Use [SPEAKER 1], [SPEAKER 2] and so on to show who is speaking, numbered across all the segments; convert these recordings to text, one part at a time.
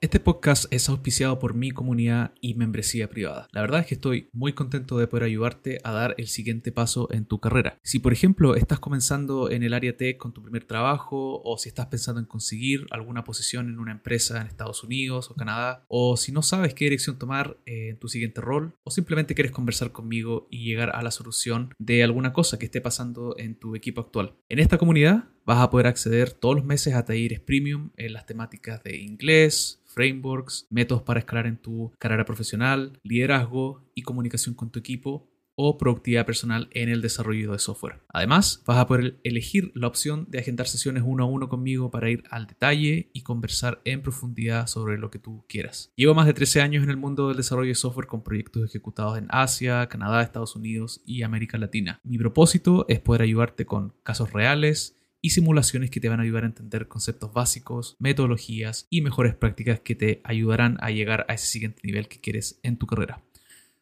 [SPEAKER 1] Este podcast es auspiciado por mi comunidad y membresía privada. La verdad es que estoy muy contento de poder ayudarte a dar el siguiente paso en tu carrera. Si por ejemplo estás comenzando en el área tech con tu primer trabajo o si estás pensando en conseguir alguna posición en una empresa en Estados Unidos o Canadá o si no sabes qué dirección tomar en tu siguiente rol o simplemente quieres conversar conmigo y llegar a la solución de alguna cosa que esté pasando en tu equipo actual. En esta comunidad vas a poder acceder todos los meses a talleres premium en las temáticas de inglés, frameworks, métodos para escalar en tu carrera profesional, liderazgo y comunicación con tu equipo o productividad personal en el desarrollo de software. Además, vas a poder elegir la opción de agendar sesiones uno a uno conmigo para ir al detalle y conversar en profundidad sobre lo que tú quieras. Llevo más de 13 años en el mundo del desarrollo de software con proyectos ejecutados en Asia, Canadá, Estados Unidos y América Latina. Mi propósito es poder ayudarte con casos reales y simulaciones que te van a ayudar a entender conceptos básicos, metodologías y mejores prácticas que te ayudarán a llegar a ese siguiente nivel que quieres en tu carrera.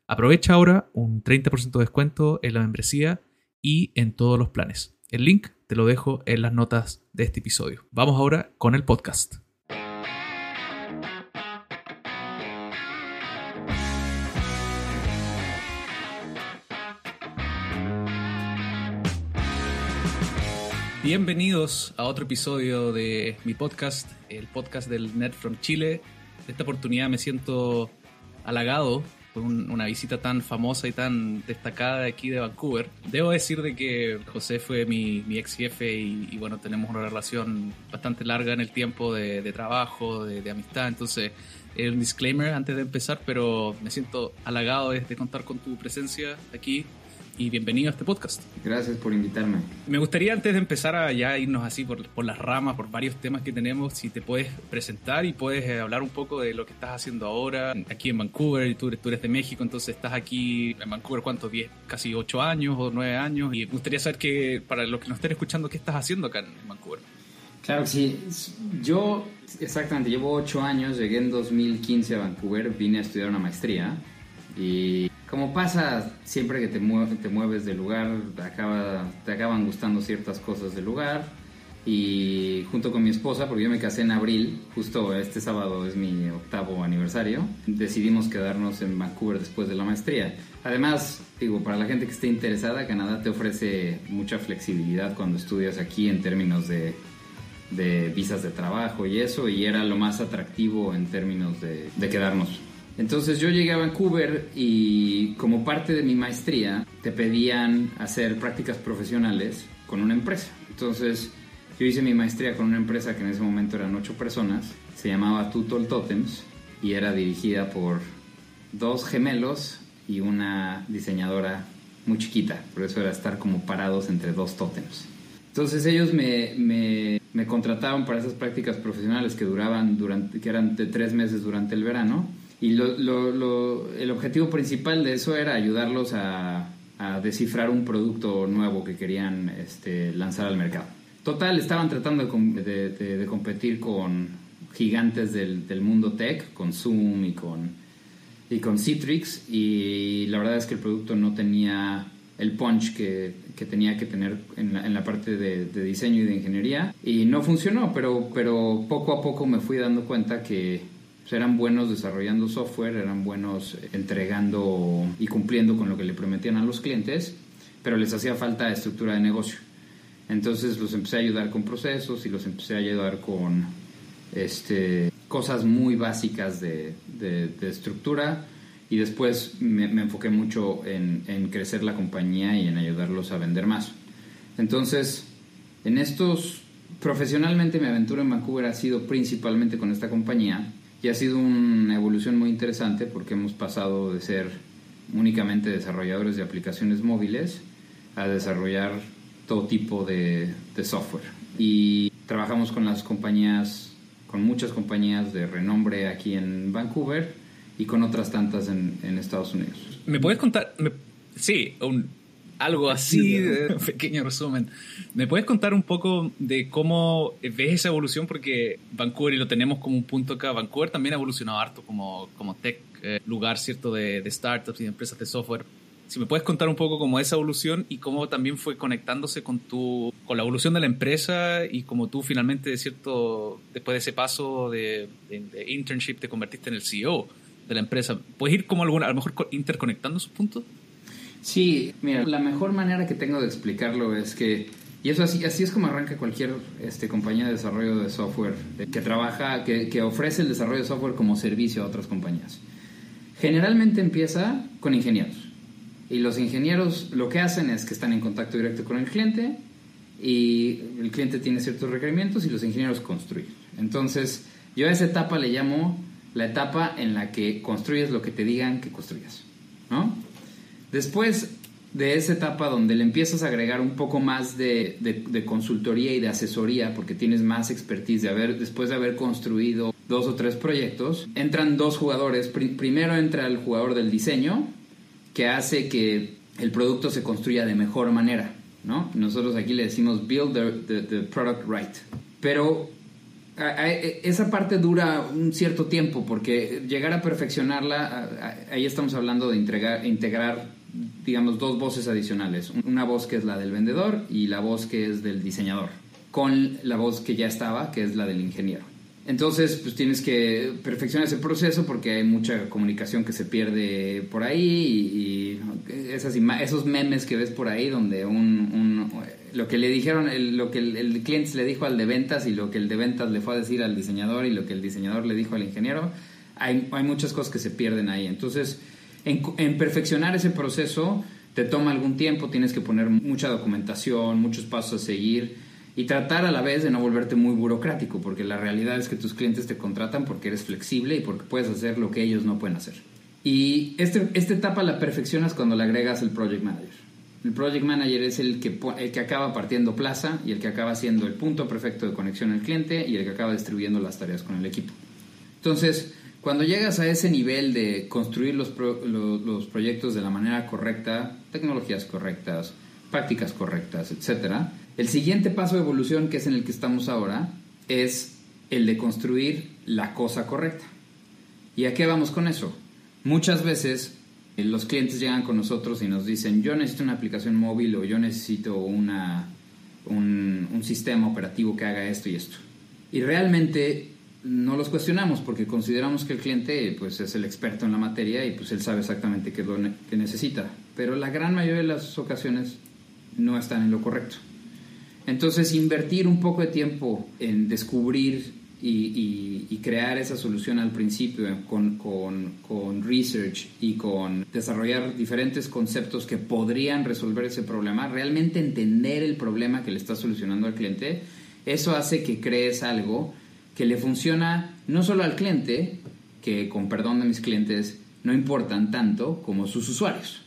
[SPEAKER 1] Aprovecha ahora un 30% de descuento en la membresía y en todos los planes. El link te lo dejo en las notas de este episodio. Vamos ahora con el podcast. Bienvenidos a otro episodio de mi podcast, el podcast del Net from Chile. De esta oportunidad me siento halagado por una visita tan famosa y tan destacada de aquí de Vancouver. Debo decir de que José fue mi, ex jefe y, bueno, tenemos una relación bastante larga en el tiempo de, trabajo, de, amistad, entonces es un disclaimer antes de empezar, pero me siento halagado de contar con tu presencia aquí y bienvenido a este podcast.
[SPEAKER 2] Gracias por invitarme.
[SPEAKER 1] Me gustaría antes de empezar a ya irnos así por, por las ramas, por varios temas que tenemos, si te puedes presentar y puedes eh, hablar un poco de lo que estás haciendo ahora aquí en Vancouver, y tú, tú eres de México, entonces estás aquí en Vancouver, ¿cuántos? 10, casi 8 años o 9 años, y me gustaría saber que para los que nos estén escuchando, ¿qué estás haciendo acá en Vancouver?
[SPEAKER 2] Claro que sí. Yo, exactamente, llevo 8 años, llegué en 2015 a Vancouver, vine a estudiar una maestría y como pasa siempre que te, te mueves de lugar, acaba, te acaban gustando ciertas cosas del lugar. Y junto con mi esposa, porque yo me casé en abril, justo este sábado es mi octavo aniversario, decidimos quedarnos en Vancouver después de la maestría. Además, digo, para la gente que esté interesada, Canadá te ofrece mucha flexibilidad cuando estudias aquí en términos de, de visas de trabajo y eso, y era lo más atractivo en términos de, de quedarnos entonces yo llegué a Vancouver y como parte de mi maestría te pedían hacer prácticas profesionales con una empresa. Entonces yo hice mi maestría con una empresa que en ese momento eran ocho personas, se llamaba Tutol Totems y era dirigida por dos gemelos y una diseñadora muy chiquita, por eso era estar como parados entre dos tótems. Entonces ellos me, me, me contrataron para esas prácticas profesionales que duraban durante, que eran de tres meses durante el verano y lo, lo, el objetivo principal de eso era ayudarlos a, a descifrar un producto nuevo que querían este, lanzar al mercado. Total, estaban tratando de, de, competir con gigantes del, del, mundo tech, con Zoom y con, y con Citrix, y la verdad es que el producto no tenía el punch que, que tenía que tener en la, en la parte de, de, diseño y de ingeniería, y no funcionó, pero, pero poco a poco me fui dando cuenta que pues, eran buenos desarrollando software, eran buenos entregando y cumpliendo con lo que le prometían a los clientes, pero les hacía falta estructura de negocio. Entonces los empecé a ayudar con procesos y los empecé a ayudar con este, cosas muy básicas de, de, estructura y después me, me enfoqué mucho en, en, crecer la compañía y en ayudarlos a vender más. Entonces, en estos, profesionalmente mi aventura en Vancouver ha sido principalmente con esta compañía y ha sido una evolución muy interesante porque hemos pasado de ser únicamente desarrolladores de aplicaciones móviles a desarrollar todo tipo de, software. Y trabajamos con las compañías, con muchas compañías de renombre aquí en Vancouver y con otras tantas en, Estados Unidos.
[SPEAKER 1] ¿Me puedes contar? sí, un, algo así, un pequeño resumen. ¿Me puedes contar un poco de cómo ves esa evolución? Porque Vancouver, y lo tenemos como un punto acá, Vancouver también ha evolucionado harto como, como tech, eh, lugar, ¿cierto?, de, de, startups y de empresas de software. Si me puedes contar un poco cómo esa evolución y cómo también fue conectándose con tu, con la evolución de la empresa y cómo tú finalmente, de cierto, después de ese paso de, internship, te convertiste en el CEO de la empresa. ¿Puedes ir como alguna, a lo mejor interconectando esos puntos?
[SPEAKER 2] Sí, mira, la mejor manera que tengo de explicarlo es que, y eso así, así es como arranca cualquier este, compañía de desarrollo de software que trabaja, que, que ofrece el desarrollo de software como servicio a otras compañías. Generalmente empieza con ingenieros. Y los ingenieros lo que hacen es que están en contacto directo con el cliente y el cliente tiene ciertos requerimientos y los ingenieros construyen. Entonces, yo a esa etapa le llamo la etapa en la que construyes lo que te digan que construyas. ¿no? Después de esa etapa donde le empiezas a agregar un poco más de, de, consultoría y de asesoría, porque tienes más expertise de haber, después de haber construido dos o tres proyectos, entran dos jugadores. primero entra el jugador del diseño, que hace que el producto se construya de mejor manera. ¿no? Nosotros aquí le decimos build the, the, product right. Pero esa parte dura un cierto tiempo porque llegar a perfeccionarla, ahí estamos hablando de integrar, integrar, digamos, dos voces adicionales. Una voz que es la del vendedor y la voz que es del diseñador, con la voz que ya estaba, que es la del ingeniero. Entonces, pues tienes que perfeccionar ese proceso porque hay mucha comunicación que se pierde por ahí y, esas esos memes que ves por ahí donde un, lo que le dijeron, lo que el, cliente le dijo al de ventas y lo que el de ventas le fue a decir al diseñador y lo que el diseñador le dijo al ingeniero, hay, hay muchas cosas que se pierden ahí. Entonces, en, en perfeccionar ese proceso te toma algún tiempo, tienes que poner mucha documentación, muchos pasos a seguir y tratar a la vez de no volverte muy burocrático, porque la realidad es que tus clientes te contratan porque eres flexible y porque puedes hacer lo que ellos no pueden hacer. Y este, esta etapa la perfeccionas cuando le agregas el project manager. El project manager es el que, el que acaba partiendo plaza y el que acaba siendo el punto perfecto de conexión al cliente y el que acaba distribuyendo las tareas con el equipo. Entonces, cuando llegas a ese nivel de construir los, los, los proyectos de la manera correcta, tecnologías correctas, prácticas correctas, etcétera, el siguiente paso de evolución, que es en el que estamos ahora, es el de construir la cosa correcta. ¿Y a qué vamos con eso? Muchas veces eh, los clientes llegan con nosotros y nos dicen, yo necesito una aplicación móvil o yo necesito un, un sistema operativo que haga esto y esto. Y realmente no los cuestionamos porque consideramos que el cliente pues, es el experto en la materia y pues él sabe exactamente qué es lo que necesita. Pero la gran mayoría de las ocasiones no están en lo correcto. Entonces, invertir un poco de tiempo en descubrir y, crear esa solución al principio con, con, research y con desarrollar diferentes conceptos que podrían resolver ese problema, realmente entender el problema que le está solucionando al cliente, eso hace que crees algo que le funciona no solo al cliente, que con perdón de mis clientes no importan tanto como sus usuarios.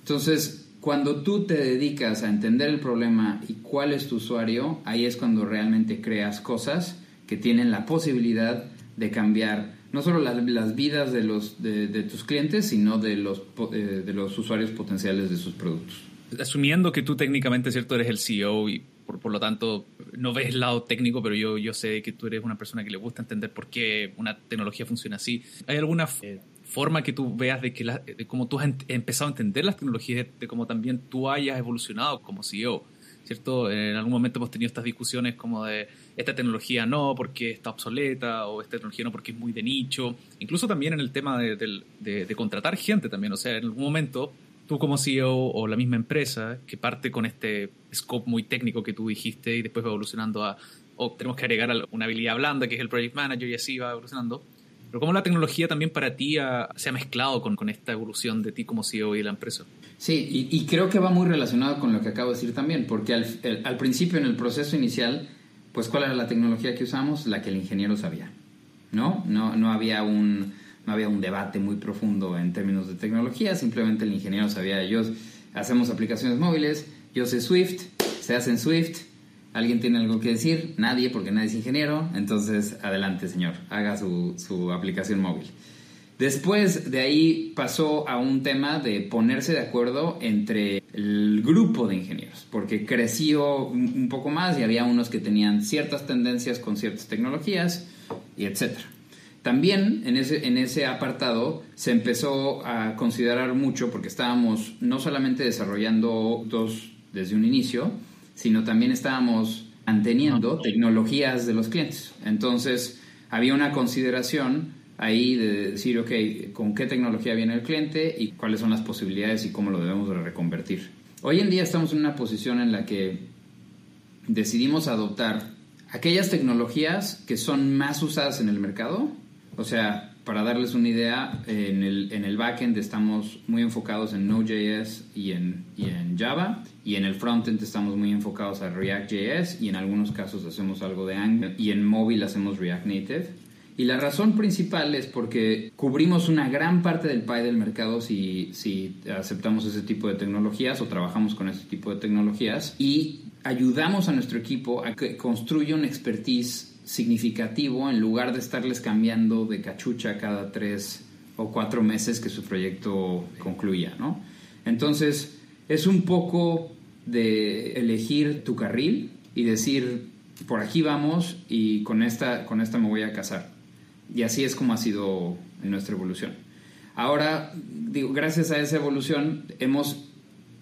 [SPEAKER 2] Entonces, cuando tú te dedicas a entender el problema y cuál es tu usuario, ahí es cuando realmente creas cosas que tienen la posibilidad de cambiar no solo las, vidas de, los, de, tus clientes, sino de los, eh, de los usuarios potenciales de sus productos.
[SPEAKER 1] Asumiendo que tú técnicamente, ¿cierto? Eres el CEO y por, por, lo tanto no ves el lado técnico, pero yo, yo sé que tú eres una persona que le gusta entender por qué una tecnología funciona así. ¿Hay alguna eh, forma que tú veas de, que de cómo tú has empezado a entender las tecnologías, de cómo también tú hayas evolucionado como CEO, ¿cierto? En algún momento hemos tenido estas discusiones como de esta tecnología no porque está obsoleta o esta tecnología no porque es muy de nicho, incluso también en el tema de, de contratar gente también, o sea, en algún momento tú como CEO o la misma empresa que parte con este scope muy técnico que tú dijiste y después va evolucionando a, o tenemos que agregar una habilidad blanda que es el project manager y así va evolucionando pero cómo la tecnología también para ti se ha mezclado con, con, esta evolución de ti como CEO y la empresa.
[SPEAKER 2] Sí, y, creo que va muy relacionado con lo que acabo de decir también, porque al, al, principio, en el proceso inicial, pues ¿cuál era la tecnología que usamos? La que el ingeniero sabía, ¿no? No, no, había, un, no había un debate muy profundo en términos de tecnología, simplemente el ingeniero sabía, ellos hacemos aplicaciones móviles, yo sé Swift, se hace en Swift, ¿Alguien tiene algo que decir? Nadie, porque nadie es ingeniero. Entonces, adelante, señor, haga su, su aplicación móvil. Después de ahí pasó a un tema de ponerse de acuerdo entre el grupo de ingenieros, porque creció un poco más y había unos que tenían ciertas tendencias con ciertas tecnologías y etcétera. También en ese, en ese apartado se empezó a considerar mucho porque estábamos no solamente desarrollando dos desde un inicio, sino también estábamos manteniendo tecnologías de los clientes. Entonces había una consideración ahí de decir, ok, ¿con qué tecnología viene el cliente y cuáles son las posibilidades y cómo lo debemos reconvertir? Hoy en día estamos en una posición en la que decidimos adoptar aquellas tecnologías que son más usadas en el mercado o sea, para darles una idea, en el, en el backend estamos muy enfocados en Node.js y en, y en Java, y en el frontend estamos muy enfocados a React.js, y en algunos casos hacemos algo de Angular, y en móvil hacemos React Native. Y la razón principal es porque cubrimos una gran parte del pie del mercado si, si aceptamos ese tipo de tecnologías o trabajamos con ese tipo de tecnologías y ayudamos a nuestro equipo a que construya un expertise significativo en lugar de estarles cambiando de cachucha cada tres o cuatro meses que su proyecto concluya, ¿no? Entonces, es un poco de elegir tu carril y decir, por aquí vamos y con esta, con esta me voy a casar. Y así es como ha sido nuestra evolución. Ahora, digo, gracias a esa evolución, hemos,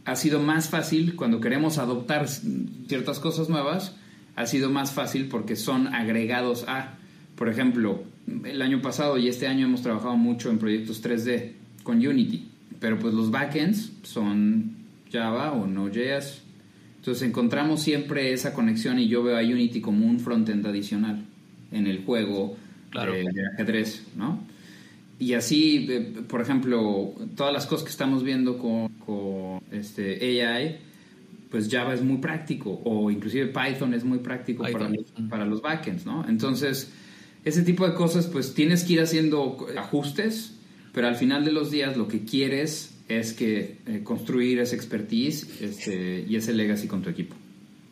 [SPEAKER 2] ha sido más fácil cuando queremos adoptar ciertas cosas nuevas, ha sido más fácil porque son agregados a, por ejemplo, el año pasado y este año hemos trabajado mucho en proyectos 3D con Unity, pero pues los backends son Java o Node.js. Entonces encontramos siempre esa conexión y yo veo a Unity como un frontend adicional en el juego de, ajedrez, ¿no? Y así, eh, por ejemplo, todas las cosas que estamos viendo con, con este AI, pues Java es muy práctico o inclusive Python es muy práctico para los, para los backends, ¿no? Entonces, ese tipo de cosas, pues tienes que ir haciendo ajustes, pero al final de los días lo que quieres es que eh, construir esa expertise este, y ese legacy con tu equipo.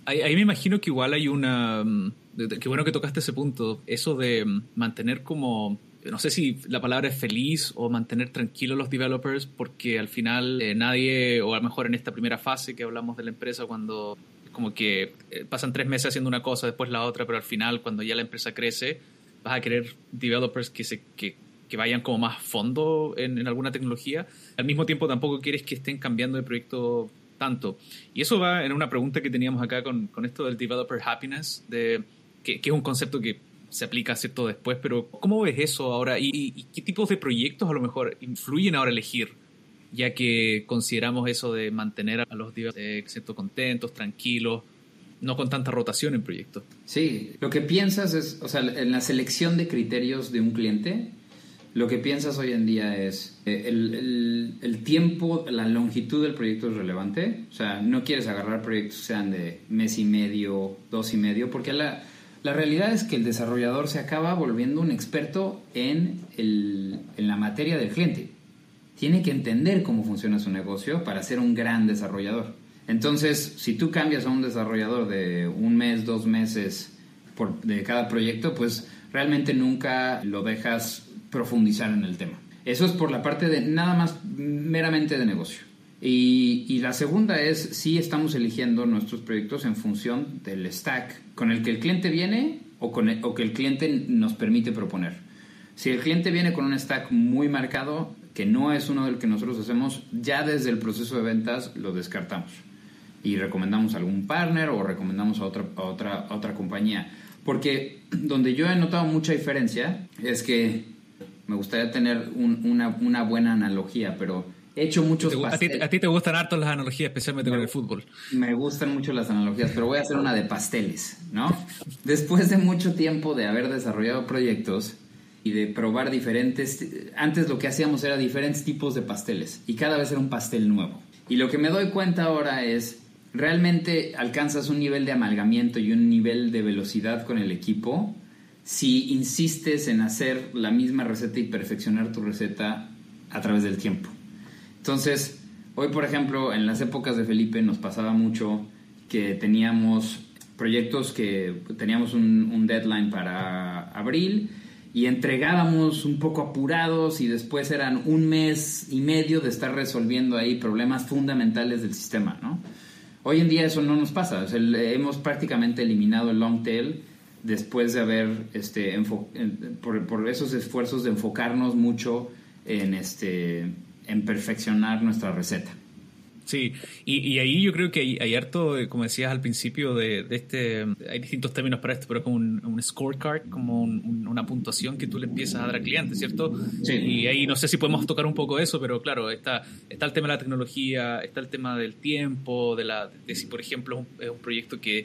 [SPEAKER 1] Ahí, ahí, me imagino que igual hay una... Mm, qué bueno que tocaste ese punto, eso de mm, mantener como no sé si la palabra es feliz o mantener tranquilos los developers, porque al final eh, nadie, o a lo mejor en esta primera fase que hablamos de la empresa, cuando como que eh, pasan tres meses haciendo una cosa, después la otra, pero al final cuando ya la empresa crece, vas a querer developers que, se, que, que vayan como más fondo en, en, alguna tecnología. Al mismo tiempo tampoco quieres que estén cambiando de proyecto tanto. Y eso va en una pregunta que teníamos acá con, con esto del developer happiness, de, que, que es un concepto que se aplica cierto después, pero ¿cómo ves eso ahora? ¿Y, qué tipos de proyectos a lo mejor influyen ahora elegir? Ya que consideramos eso de mantener a los cierto contentos, tranquilos, no con tanta rotación en proyectos.
[SPEAKER 2] Sí, lo que piensas es, o sea, en la selección de criterios de un cliente, lo que piensas hoy en día es eh, el, el, el, tiempo, la longitud del proyecto es relevante. O sea, no quieres agarrar proyectos que sean de mes y medio, dos y medio, porque la, la realidad es que el desarrollador se acaba volviendo un experto en, el, en la materia del cliente. Tiene que entender cómo funciona su negocio para ser un gran desarrollador. Entonces, si tú cambias a un desarrollador de un mes, dos meses por, de cada proyecto, pues realmente nunca lo dejas profundizar en el tema. Eso es por la parte de nada más meramente de negocio. Y, la segunda es si estamos eligiendo nuestros proyectos en función del stack con el que el cliente viene o, con o que el cliente nos permite proponer. Si el cliente viene con un stack muy marcado, que no es uno del que nosotros hacemos, ya desde el proceso de ventas lo descartamos y recomendamos a algún partner o recomendamos a otra, otra, otra compañía. Porque donde yo he notado mucha diferencia es que me gustaría tener una, una buena analogía, pero He hecho muchos
[SPEAKER 1] pasteles. A ti, te gustan harto las analogías, especialmente con el fútbol.
[SPEAKER 2] Me gustan mucho las analogías, pero voy a hacer una de pasteles, ¿no? Después de mucho tiempo de haber desarrollado proyectos y de probar diferentes... Antes lo que hacíamos era diferentes tipos de pasteles y cada vez era un pastel nuevo. Y lo que me doy cuenta ahora es, realmente alcanzas un nivel de amalgamiento y un nivel de velocidad con el equipo si insistes en hacer la misma receta y perfeccionar tu receta a través del tiempo. Entonces, hoy por ejemplo, en las épocas de Felipe nos pasaba mucho que teníamos proyectos que teníamos un, deadline para abril y entregábamos un poco apurados y después eran un mes y medio de estar resolviendo ahí problemas fundamentales del sistema, ¿no? Hoy en día eso no nos pasa, hemos prácticamente eliminado el long tail después de haber, este, por, por, esos esfuerzos de enfocarnos mucho en, este, en perfeccionar nuestra receta.
[SPEAKER 1] Sí, y, ahí yo creo que hay, harto, como decías al principio, de, este, hay distintos términos para esto, pero es como un, scorecard, como una puntuación que tú le empiezas a dar al cliente, ¿cierto? Sí. Y ahí no sé si podemos tocar un poco eso, pero claro, está, está el tema de la tecnología, está el tema del tiempo, de, la, de si por ejemplo es un, proyecto que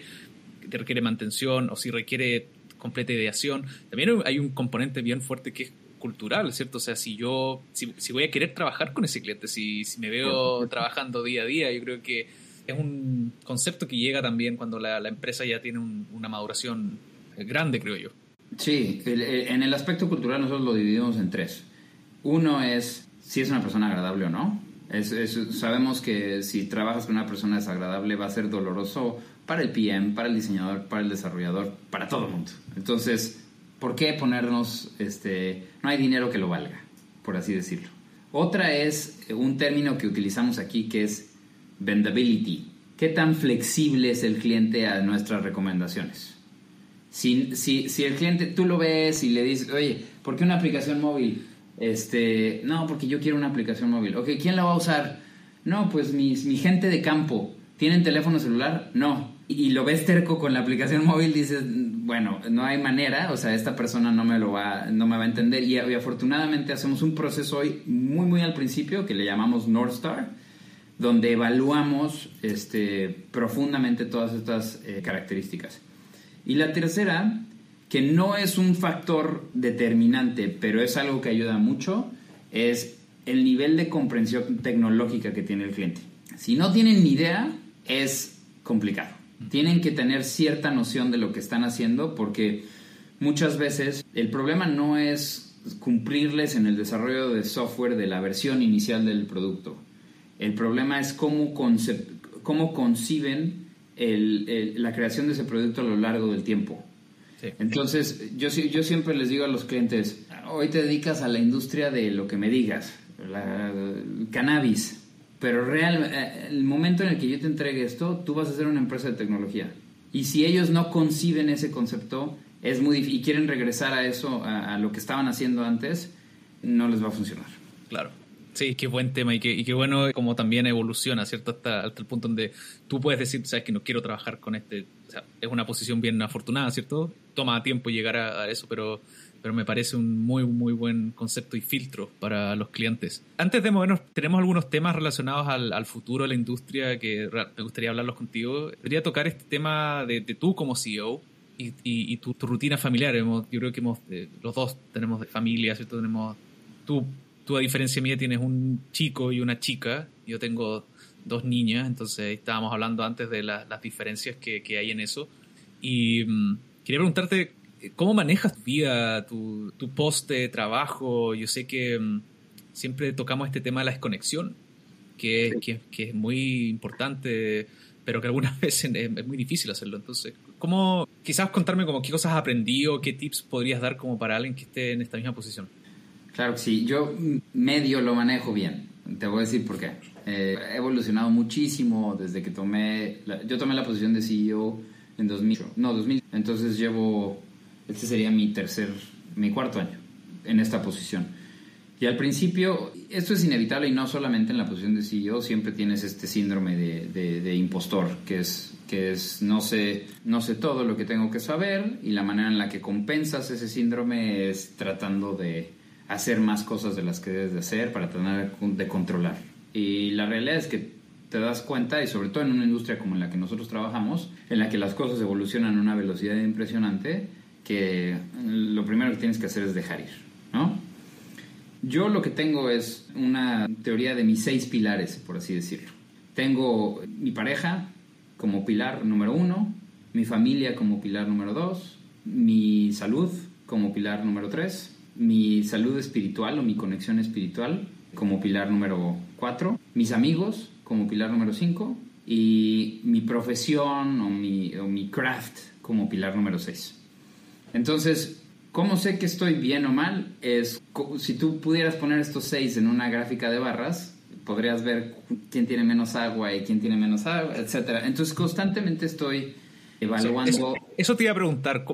[SPEAKER 1] te requiere mantención o si requiere completa ideación. También hay un componente bien fuerte que es cultural, ¿cierto? O sea, si yo, si, voy a querer trabajar con ese cliente, si, si, me veo trabajando día a día, yo creo que es un concepto que llega también cuando la, empresa ya tiene una maduración grande, creo yo.
[SPEAKER 2] Sí, en el aspecto cultural nosotros lo dividimos en tres. Uno es si es una persona agradable o no. sabemos que si trabajas con una persona desagradable va a ser doloroso para el PM, para el diseñador, para el desarrollador, para todo el mundo. Entonces, ¿por qué ponernos, este, no hay dinero que lo valga, por así decirlo? Otra es un término que utilizamos aquí que es vendability. ¿Qué tan flexible es el cliente a nuestras recomendaciones? Si, si, si el cliente, tú lo ves y le dices, oye, ¿por qué una aplicación móvil? Este, no, porque yo quiero una aplicación móvil. Ok, ¿quién la va a usar? No, pues mi gente de campo. ¿Tienen teléfono celular? No y lo ves terco con la aplicación móvil, dices, bueno, no hay manera, o sea, esta persona no me lo va, no me va a entender. Y, afortunadamente hacemos un proceso hoy muy, muy al principio que le llamamos North Star, donde evaluamos este, profundamente todas estas eh, características. Y la tercera, que no es un factor determinante, pero es algo que ayuda mucho, es el nivel de comprensión tecnológica que tiene el cliente. Si no tienen ni idea, es complicado tienen que tener cierta noción de lo que están haciendo porque muchas veces el problema no es cumplirles en el desarrollo de software de la versión inicial del producto. El problema es cómo, cómo conciben la creación de ese producto a lo largo del tiempo. Entonces, yo, yo siempre les digo a los clientes, hoy te dedicas a la industria de lo que me digas, la, cannabis pero real, eh, el momento en el que yo te entregue esto, tú vas a ser una empresa de tecnología. Y si ellos no conciben ese concepto, es muy y quieren regresar a eso, a, lo que estaban haciendo antes, no les va a funcionar.
[SPEAKER 1] Claro. Sí, qué buen tema y qué, y qué bueno como también evoluciona, ¿cierto? Hasta, hasta el punto donde tú puedes decir, sabes que no quiero trabajar con este, o sea, es una posición bien afortunada, ¿cierto? Toma tiempo llegar a eso, pero pero me parece un muy, muy buen concepto y filtro para los clientes. Antes de movernos, tenemos algunos temas relacionados al, futuro de la industria que me gustaría hablarlos contigo. Quería tocar este tema de, tú como CEO y, tu, rutina familiar. yo creo que hemos, eh, los dos tenemos familia, ¿cierto? Tenemos, tú, tú, a diferencia mía, tienes un chico y una chica. Yo tengo dos niñas, entonces estábamos hablando antes de las diferencias que, que, hay en eso. Y mm, quería preguntarte ¿Cómo manejas tu vida, tu, tu post de trabajo? Yo sé que mm, siempre tocamos este tema de la desconexión, que, que, que, es muy importante, pero que algunas veces es, muy difícil hacerlo. Entonces, ¿cómo, quizás contarme como qué cosas has aprendido, qué tips podrías dar como para alguien que esté en esta misma posición?
[SPEAKER 2] Claro que sí, yo medio lo manejo bien. Te voy a decir por qué. Eh, he evolucionado muchísimo desde que tomé, yo tomé la posición de CEO en 2000, no, 2000, entonces llevo este sería mi tercer, mi cuarto año en esta posición. Y al principio, esto es inevitable y no solamente en la posición de CEO, siempre tienes este síndrome de, de, impostor, que es, que es no, sé, no sé todo lo que tengo que saber y la manera en la que compensas ese síndrome es tratando de hacer más cosas de las que debes de hacer para tratar de controlar. Y la realidad es que te das cuenta, y sobre todo en una industria como en la que nosotros trabajamos, en la que las cosas evolucionan a una velocidad impresionante, que lo primero que tienes que hacer es dejar ir, ¿no? Yo lo que tengo es una teoría de mis seis pilares, por así decirlo. Tengo mi pareja como pilar número uno, mi familia como pilar número dos, mi salud como pilar número tres, mi salud espiritual o mi conexión espiritual como pilar número cuatro, mis amigos como pilar número cinco y mi profesión o mi, o mi craft como pilar número seis. Entonces, ¿cómo sé que estoy bien o mal? Es si tú pudieras poner estos seis en una gráfica de barras, podrías ver quién tiene menos agua y quién tiene menos agua, etcétera. Entonces, constantemente estoy evaluando.
[SPEAKER 1] Eso, te iba a preguntar.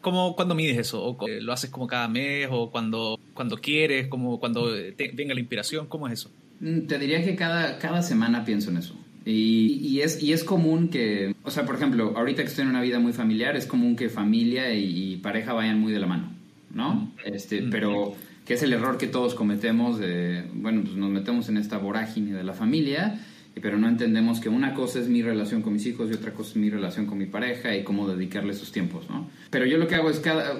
[SPEAKER 1] ¿Cómo, ¿Cuándo mides eso? ¿O ¿Lo haces como cada mes o cuando, cuando quieres, como cuando venga la inspiración? ¿Cómo es eso?
[SPEAKER 2] Mm, te diría que cada, cada semana pienso en eso. Y, y, es, y es común que, o sea, por ejemplo, ahorita que estoy en una vida muy familiar, es común que familia y, pareja vayan muy de la mano, ¿no? Este, pero que es el error que todos cometemos de, bueno, pues nos metemos en esta vorágine de la familia pero no entendemos que una cosa es mi relación con mis hijos y otra cosa es mi relación con mi pareja y cómo dedicarle sus tiempos, ¿no? Pero yo lo que hago es cada,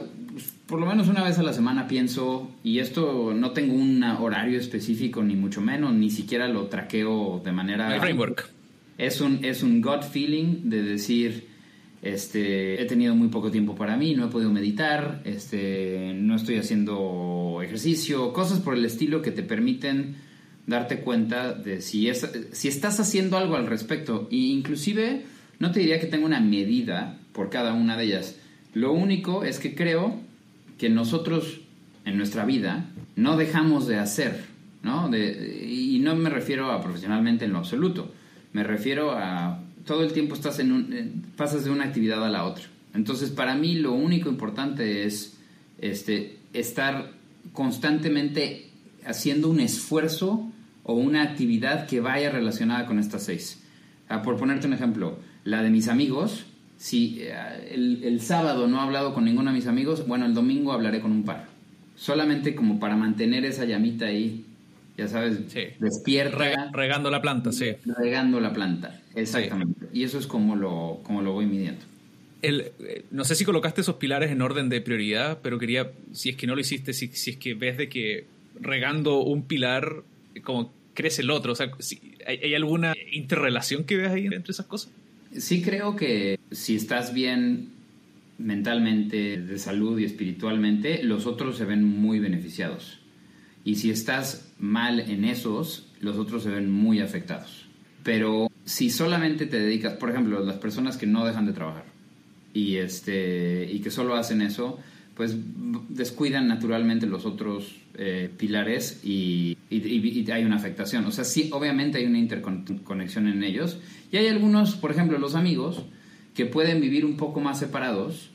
[SPEAKER 2] por lo menos una vez a la semana pienso, y esto no tengo un horario específico ni mucho menos, ni siquiera lo traqueo de manera...
[SPEAKER 1] El framework.
[SPEAKER 2] Es un, es un gut feeling de decir, este, he tenido muy poco tiempo para mí, no he podido meditar, este, no estoy haciendo ejercicio, cosas por el estilo que te permiten darte cuenta de si, es, si estás haciendo algo al respecto. E inclusive no te diría que tengo una medida por cada una de ellas. Lo único es que creo que nosotros en nuestra vida no dejamos de hacer, ¿no? De, y no me refiero a profesionalmente en lo absoluto. Me refiero a todo el tiempo estás en un, pasas de una actividad a la otra. Entonces, para mí lo único importante es este, estar constantemente haciendo un esfuerzo o una actividad que vaya relacionada con estas seis. Ah, por ponerte un ejemplo, la de mis amigos, si eh, el, sábado no he hablado con ninguno de mis amigos, bueno, el domingo hablaré con un par. Solamente como para mantener esa llamita ahí, ya sabes, despierta.
[SPEAKER 1] regando la planta, sí.
[SPEAKER 2] Regando la planta, exactamente. Y eso es como lo, como lo voy midiendo.
[SPEAKER 1] El, eh, no sé si colocaste esos pilares en orden de prioridad, pero quería, si es que no lo hiciste, si, si es que ves de que regando un pilar como crece el otro. O sea, ¿hay, alguna interrelación que veas ahí entre esas cosas?
[SPEAKER 2] Sí creo que si estás bien mentalmente, de salud y espiritualmente, los otros se ven muy beneficiados. Y si estás mal en esos, los otros se ven muy afectados. Pero si solamente te dedicas, por ejemplo, las personas que no dejan de trabajar y, este, y que solo hacen eso, pues descuidan naturalmente los otros eh, pilares y, hay una afectación. O sea, sí, obviamente hay una interconexión en ellos. Y hay algunos, por ejemplo, los amigos, que pueden vivir un poco más separados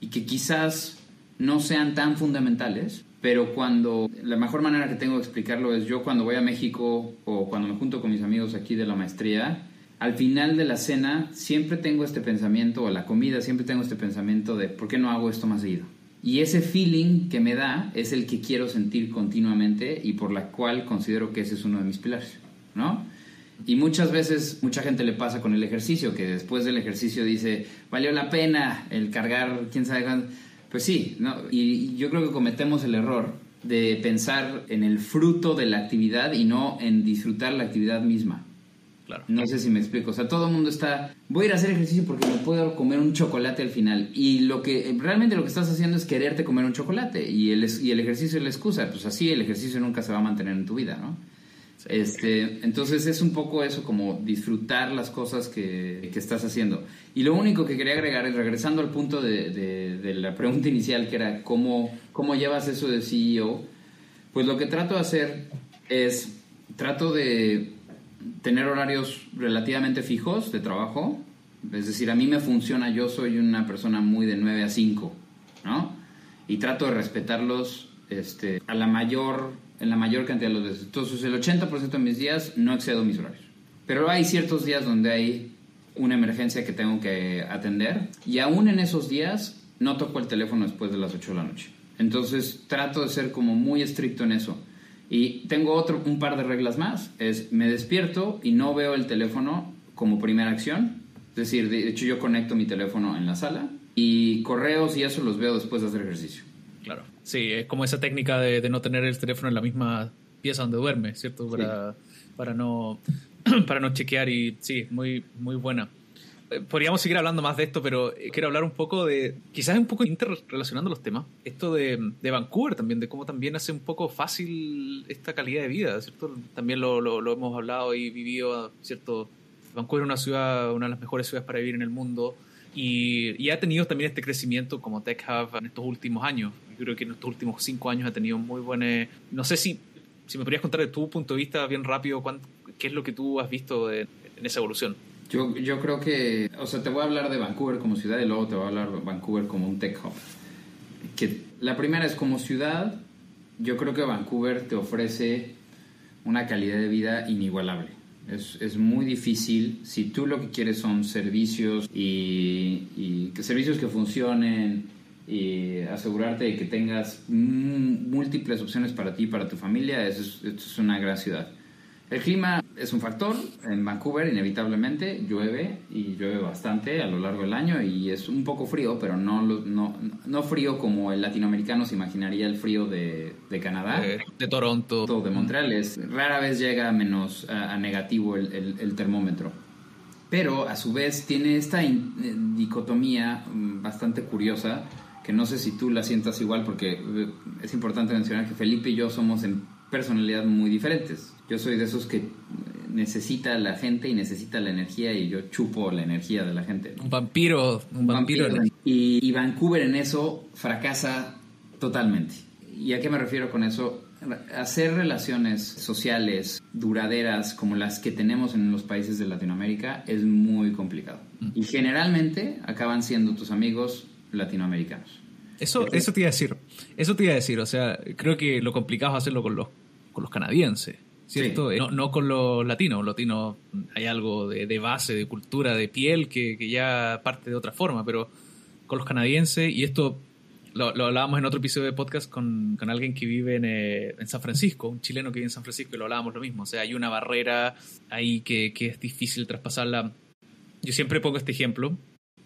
[SPEAKER 2] y que quizás no sean tan fundamentales, pero cuando la mejor manera que tengo de explicarlo es yo cuando voy a México o cuando me junto con mis amigos aquí de la maestría, al final de la cena siempre tengo este pensamiento, o la comida siempre tengo este pensamiento de ¿por qué no hago esto más seguido? Y ese feeling que me da es el que quiero sentir continuamente y por la cual considero que ese es uno de mis pilares, ¿no? Y muchas veces, mucha gente le pasa con el ejercicio, que después del ejercicio dice, valió la pena el cargar, quién sabe. Pues sí, ¿no? Y yo creo que cometemos el error de pensar en el fruto de la actividad y no en disfrutar la actividad misma. No sé si me explico. O sea, todo el mundo está. Voy a ir a hacer ejercicio porque me puedo comer un chocolate al final. Y lo que realmente lo que estás haciendo es quererte comer un chocolate. Y el, y el ejercicio es la excusa. Pues así el ejercicio nunca se va a mantener en tu vida, ¿no? Este, entonces es un poco eso, como disfrutar las cosas que, que, estás haciendo. Y lo único que quería agregar es, regresando al punto de, la pregunta inicial, que era cómo, cómo llevas eso de CEO, pues lo que trato de hacer es, trato de tener horarios relativamente fijos de trabajo. Es decir, a mí me funciona, yo soy una persona muy de 9 a 5, ¿no? Y trato de respetarlos este, a la mayor, en la mayor cantidad de los días. Entonces, el 80% de mis días no excedo mis horarios. Pero hay ciertos días donde hay una emergencia que tengo que atender y aún en esos días no toco el teléfono después de las 8 de la noche. Entonces, trato de ser como muy estricto en eso. Y tengo otro, un par de reglas más. Es me despierto y no veo el teléfono como primera acción. Es decir, de hecho yo conecto mi teléfono en la sala y correos y eso los veo después de hacer ejercicio.
[SPEAKER 1] Claro. Sí, es como esa técnica de, no tener el teléfono en la misma pieza donde duerme, ¿cierto? Para, para, no, para no chequear y sí, muy, muy buena podríamos seguir hablando más de esto, pero eh, quiero hablar un poco de, quizás un poco interrelacionando los temas, esto de, de, Vancouver también, de cómo también hace un poco fácil esta calidad de vida, ¿cierto? También lo, lo, hemos hablado y vivido, ¿cierto? Vancouver es una ciudad, una de las mejores ciudades para vivir en el mundo y, y ha tenido también este crecimiento como Tech Hub en estos últimos años. Yo creo que en estos últimos cinco años ha tenido muy buena... No sé si, si me podrías contar de tu punto de vista bien rápido, ¿qué es lo que tú has visto en esa evolución?
[SPEAKER 2] Yo, yo creo que, o sea, te voy a hablar de Vancouver como ciudad y luego te voy a hablar de Vancouver como un tech hub. que la primera es como ciudad, yo creo que Vancouver te ofrece una calidad de vida inigualable. Es, es muy difícil si tú lo que quieres son servicios y, y que servicios que funcionen y asegurarte de que tengas múltiples opciones para ti y para tu familia, esto es, es una gran ciudad. El clima es un factor. En Vancouver, inevitablemente, llueve y llueve bastante a lo largo del año y es un poco frío, pero no, no, no frío como el latinoamericano se imaginaría el frío de, de Canadá.
[SPEAKER 1] De, Toronto.
[SPEAKER 2] de Montreal. Es, rara vez llega a menos a, negativo el, el, termómetro. Pero a su vez tiene esta eh, dicotomía mm, bastante curiosa que no sé si tú la sientas igual porque eh, es importante mencionar que Felipe y yo somos en personalidad muy diferentes. Yo soy de esos que necesita la gente y necesita la energía y yo chupo la energía de la gente.
[SPEAKER 1] Un vampiro, un, vampiro.
[SPEAKER 2] Y, Vancouver en eso fracasa totalmente. ¿Y a qué me refiero con eso? Hacer relaciones sociales duraderas como las que tenemos en los países de Latinoamérica es muy complicado. Mm. Y generalmente acaban siendo tus amigos latinoamericanos.
[SPEAKER 1] Eso, eso te iba a decir. Eso te iba a decir. O sea, creo que lo complicado es hacerlo con los, con los canadienses. ¿cierto? No, no, con los latinos. Los latinos hay algo de, base, de cultura, de piel que, que, ya parte de otra forma, pero con los canadienses, y esto lo, lo hablábamos en otro episodio de podcast con, con alguien que vive en, eh, en, San Francisco, un chileno que vive en San Francisco, y lo hablábamos lo mismo. O sea, hay una barrera ahí que, que es difícil traspasarla. Yo siempre pongo este ejemplo.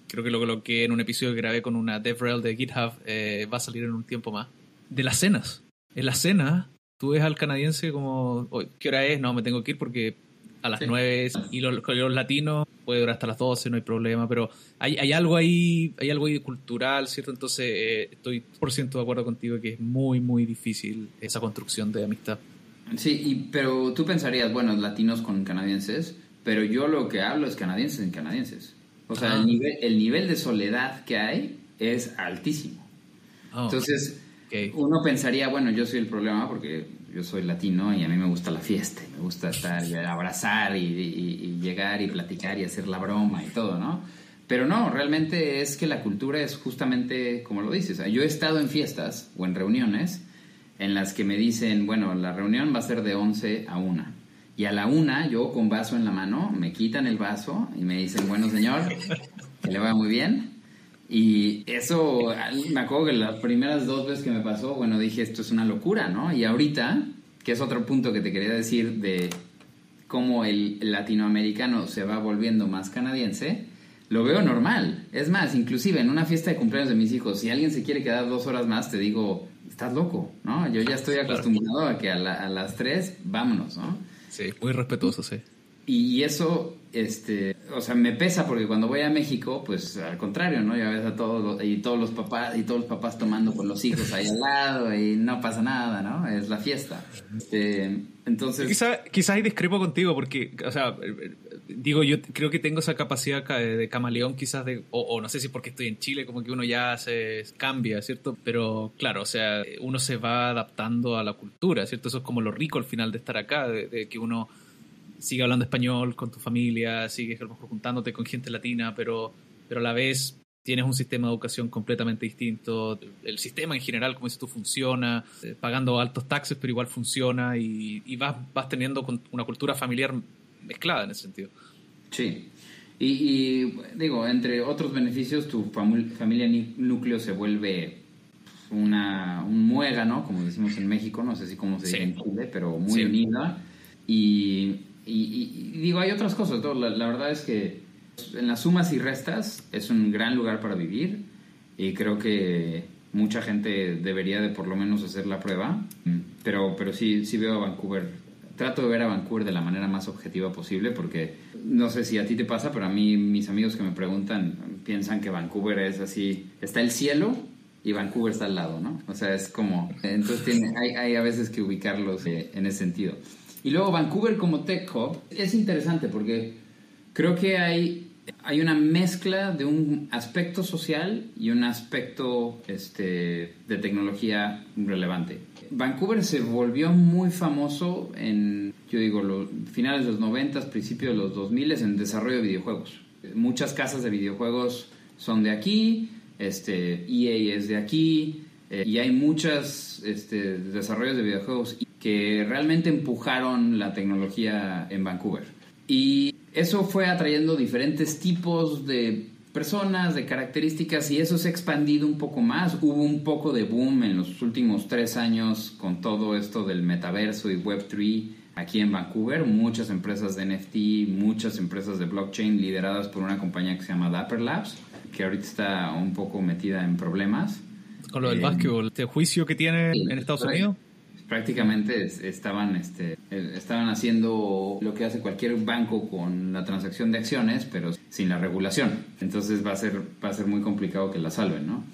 [SPEAKER 1] Creo que lo coloqué en un episodio que grabé con una DevRel de GitHub. Eh, va a salir en un tiempo más. De las cenas. En las cenas tú ves al canadiense como, ¿qué hora es? No, me tengo que ir porque a las nueve 9 y los, los, latinos puede durar hasta las 12, no hay problema, pero hay, hay algo ahí, hay algo ahí cultural, ¿cierto? Entonces eh, estoy por ciento de acuerdo contigo que es muy, muy difícil esa construcción de amistad.
[SPEAKER 2] Sí, y, pero tú pensarías, bueno, latinos con canadienses, pero yo lo que hablo es canadienses en canadienses. O sea, el, nivel, el nivel de soledad que hay es altísimo. Oh, Entonces, uno pensaría, bueno, yo soy el problema porque yo soy latino y a mí me gusta la fiesta, me gusta estar y abrazar y, llegar y platicar y hacer la broma y todo, ¿no? Pero no, realmente es que la cultura es justamente como lo dices. Yo he estado en fiestas o en reuniones en las que me dicen, bueno, la reunión va a ser de 11 a 1. Y a la 1, yo con vaso en la mano, me quitan el vaso y me dicen, bueno, señor, que le va muy bien. Y eso, me acuerdo que las primeras dos veces que me pasó, bueno, dije, esto es una locura, ¿no? Y ahorita, que es otro punto que te quería decir de cómo el latinoamericano se va volviendo más canadiense, lo veo normal. Es más, inclusive en una fiesta de cumpleaños de mis hijos, si alguien se quiere quedar dos horas más, te digo, estás loco, ¿no? Yo ya estoy acostumbrado a que a, a las tres, vámonos, ¿no?
[SPEAKER 1] Sí, muy respetuoso, sí.
[SPEAKER 2] Y eso, este, o sea, me pesa porque cuando voy a México, pues al contrario, ¿no? Ya ves a todos los, y todos los papás y todos los papás tomando con los hijos ahí al lado y no pasa nada, ¿no? Es la fiesta. Este, entonces...
[SPEAKER 1] Quizás quizá discrepo contigo porque, o sea, digo, yo creo que tengo esa capacidad de camaleón quizás de, o, no sé si porque estoy en Chile, como que uno ya se cambia, ¿cierto? Pero claro, o sea, uno se va adaptando a la cultura, ¿cierto? Eso es como lo rico al final de estar acá, de que uno sigue hablando español con tu familia, sigues a lo mejor juntándote con gente latina, pero, pero a la vez tienes un sistema de educación completamente distinto. El sistema en general, como dices tú, funciona, eh, pagando altos taxes, pero igual funciona y, y vas, vas teniendo una cultura familiar mezclada en ese sentido.
[SPEAKER 2] Sí. Y, digo, entre otros beneficios, tu familia núcleo se vuelve una, un muégano, como decimos en México, no sé si cómo se dice en Chile, pero muy unida. Y y, digo, hay otras cosas. La, la, verdad es que en las sumas y restas es un gran lugar para vivir y creo que mucha gente debería de por lo menos hacer la prueba. Pero, pero sí, sí veo a Vancouver. Trato de ver a Vancouver de la manera más objetiva posible porque no sé si a ti te pasa, pero a mí mis amigos que me preguntan piensan que Vancouver es así, está el cielo y Vancouver está al lado, ¿no? O sea, es como, entonces hay, hay a veces que ubicarlos eh, en ese sentido. Y luego Vancouver como Tech Hub es interesante porque creo que hay, hay una mezcla de un aspecto social y un aspecto este, de tecnología relevante. Vancouver se volvió muy famoso en, yo digo, los finales de los 90, principios de los 2000 en desarrollo de videojuegos. Muchas casas de videojuegos son de aquí, este, EA es de aquí, Eh, y hay muchos este, desarrollos de videojuegos que realmente empujaron la tecnología en Vancouver. Y eso fue atrayendo diferentes tipos de personas, de características, y eso se ha expandido un poco más. Hubo un poco de boom en los últimos tres años con todo esto del metaverso y Web3 aquí en Vancouver. Muchas empresas de NFT, muchas empresas de blockchain lideradas por una compañía que se llama Dapper Labs, que ahorita está un poco metida en problemas.
[SPEAKER 1] Con lo del eh, básquetbol, este juicio que tiene en Estados Unidos.
[SPEAKER 2] Prácticamente estaban, este, eh, estaban haciendo lo que hace cualquier banco con la transacción de acciones, pero sin la regulación. Entonces va a ser, va a ser muy complicado que la salven, ¿no?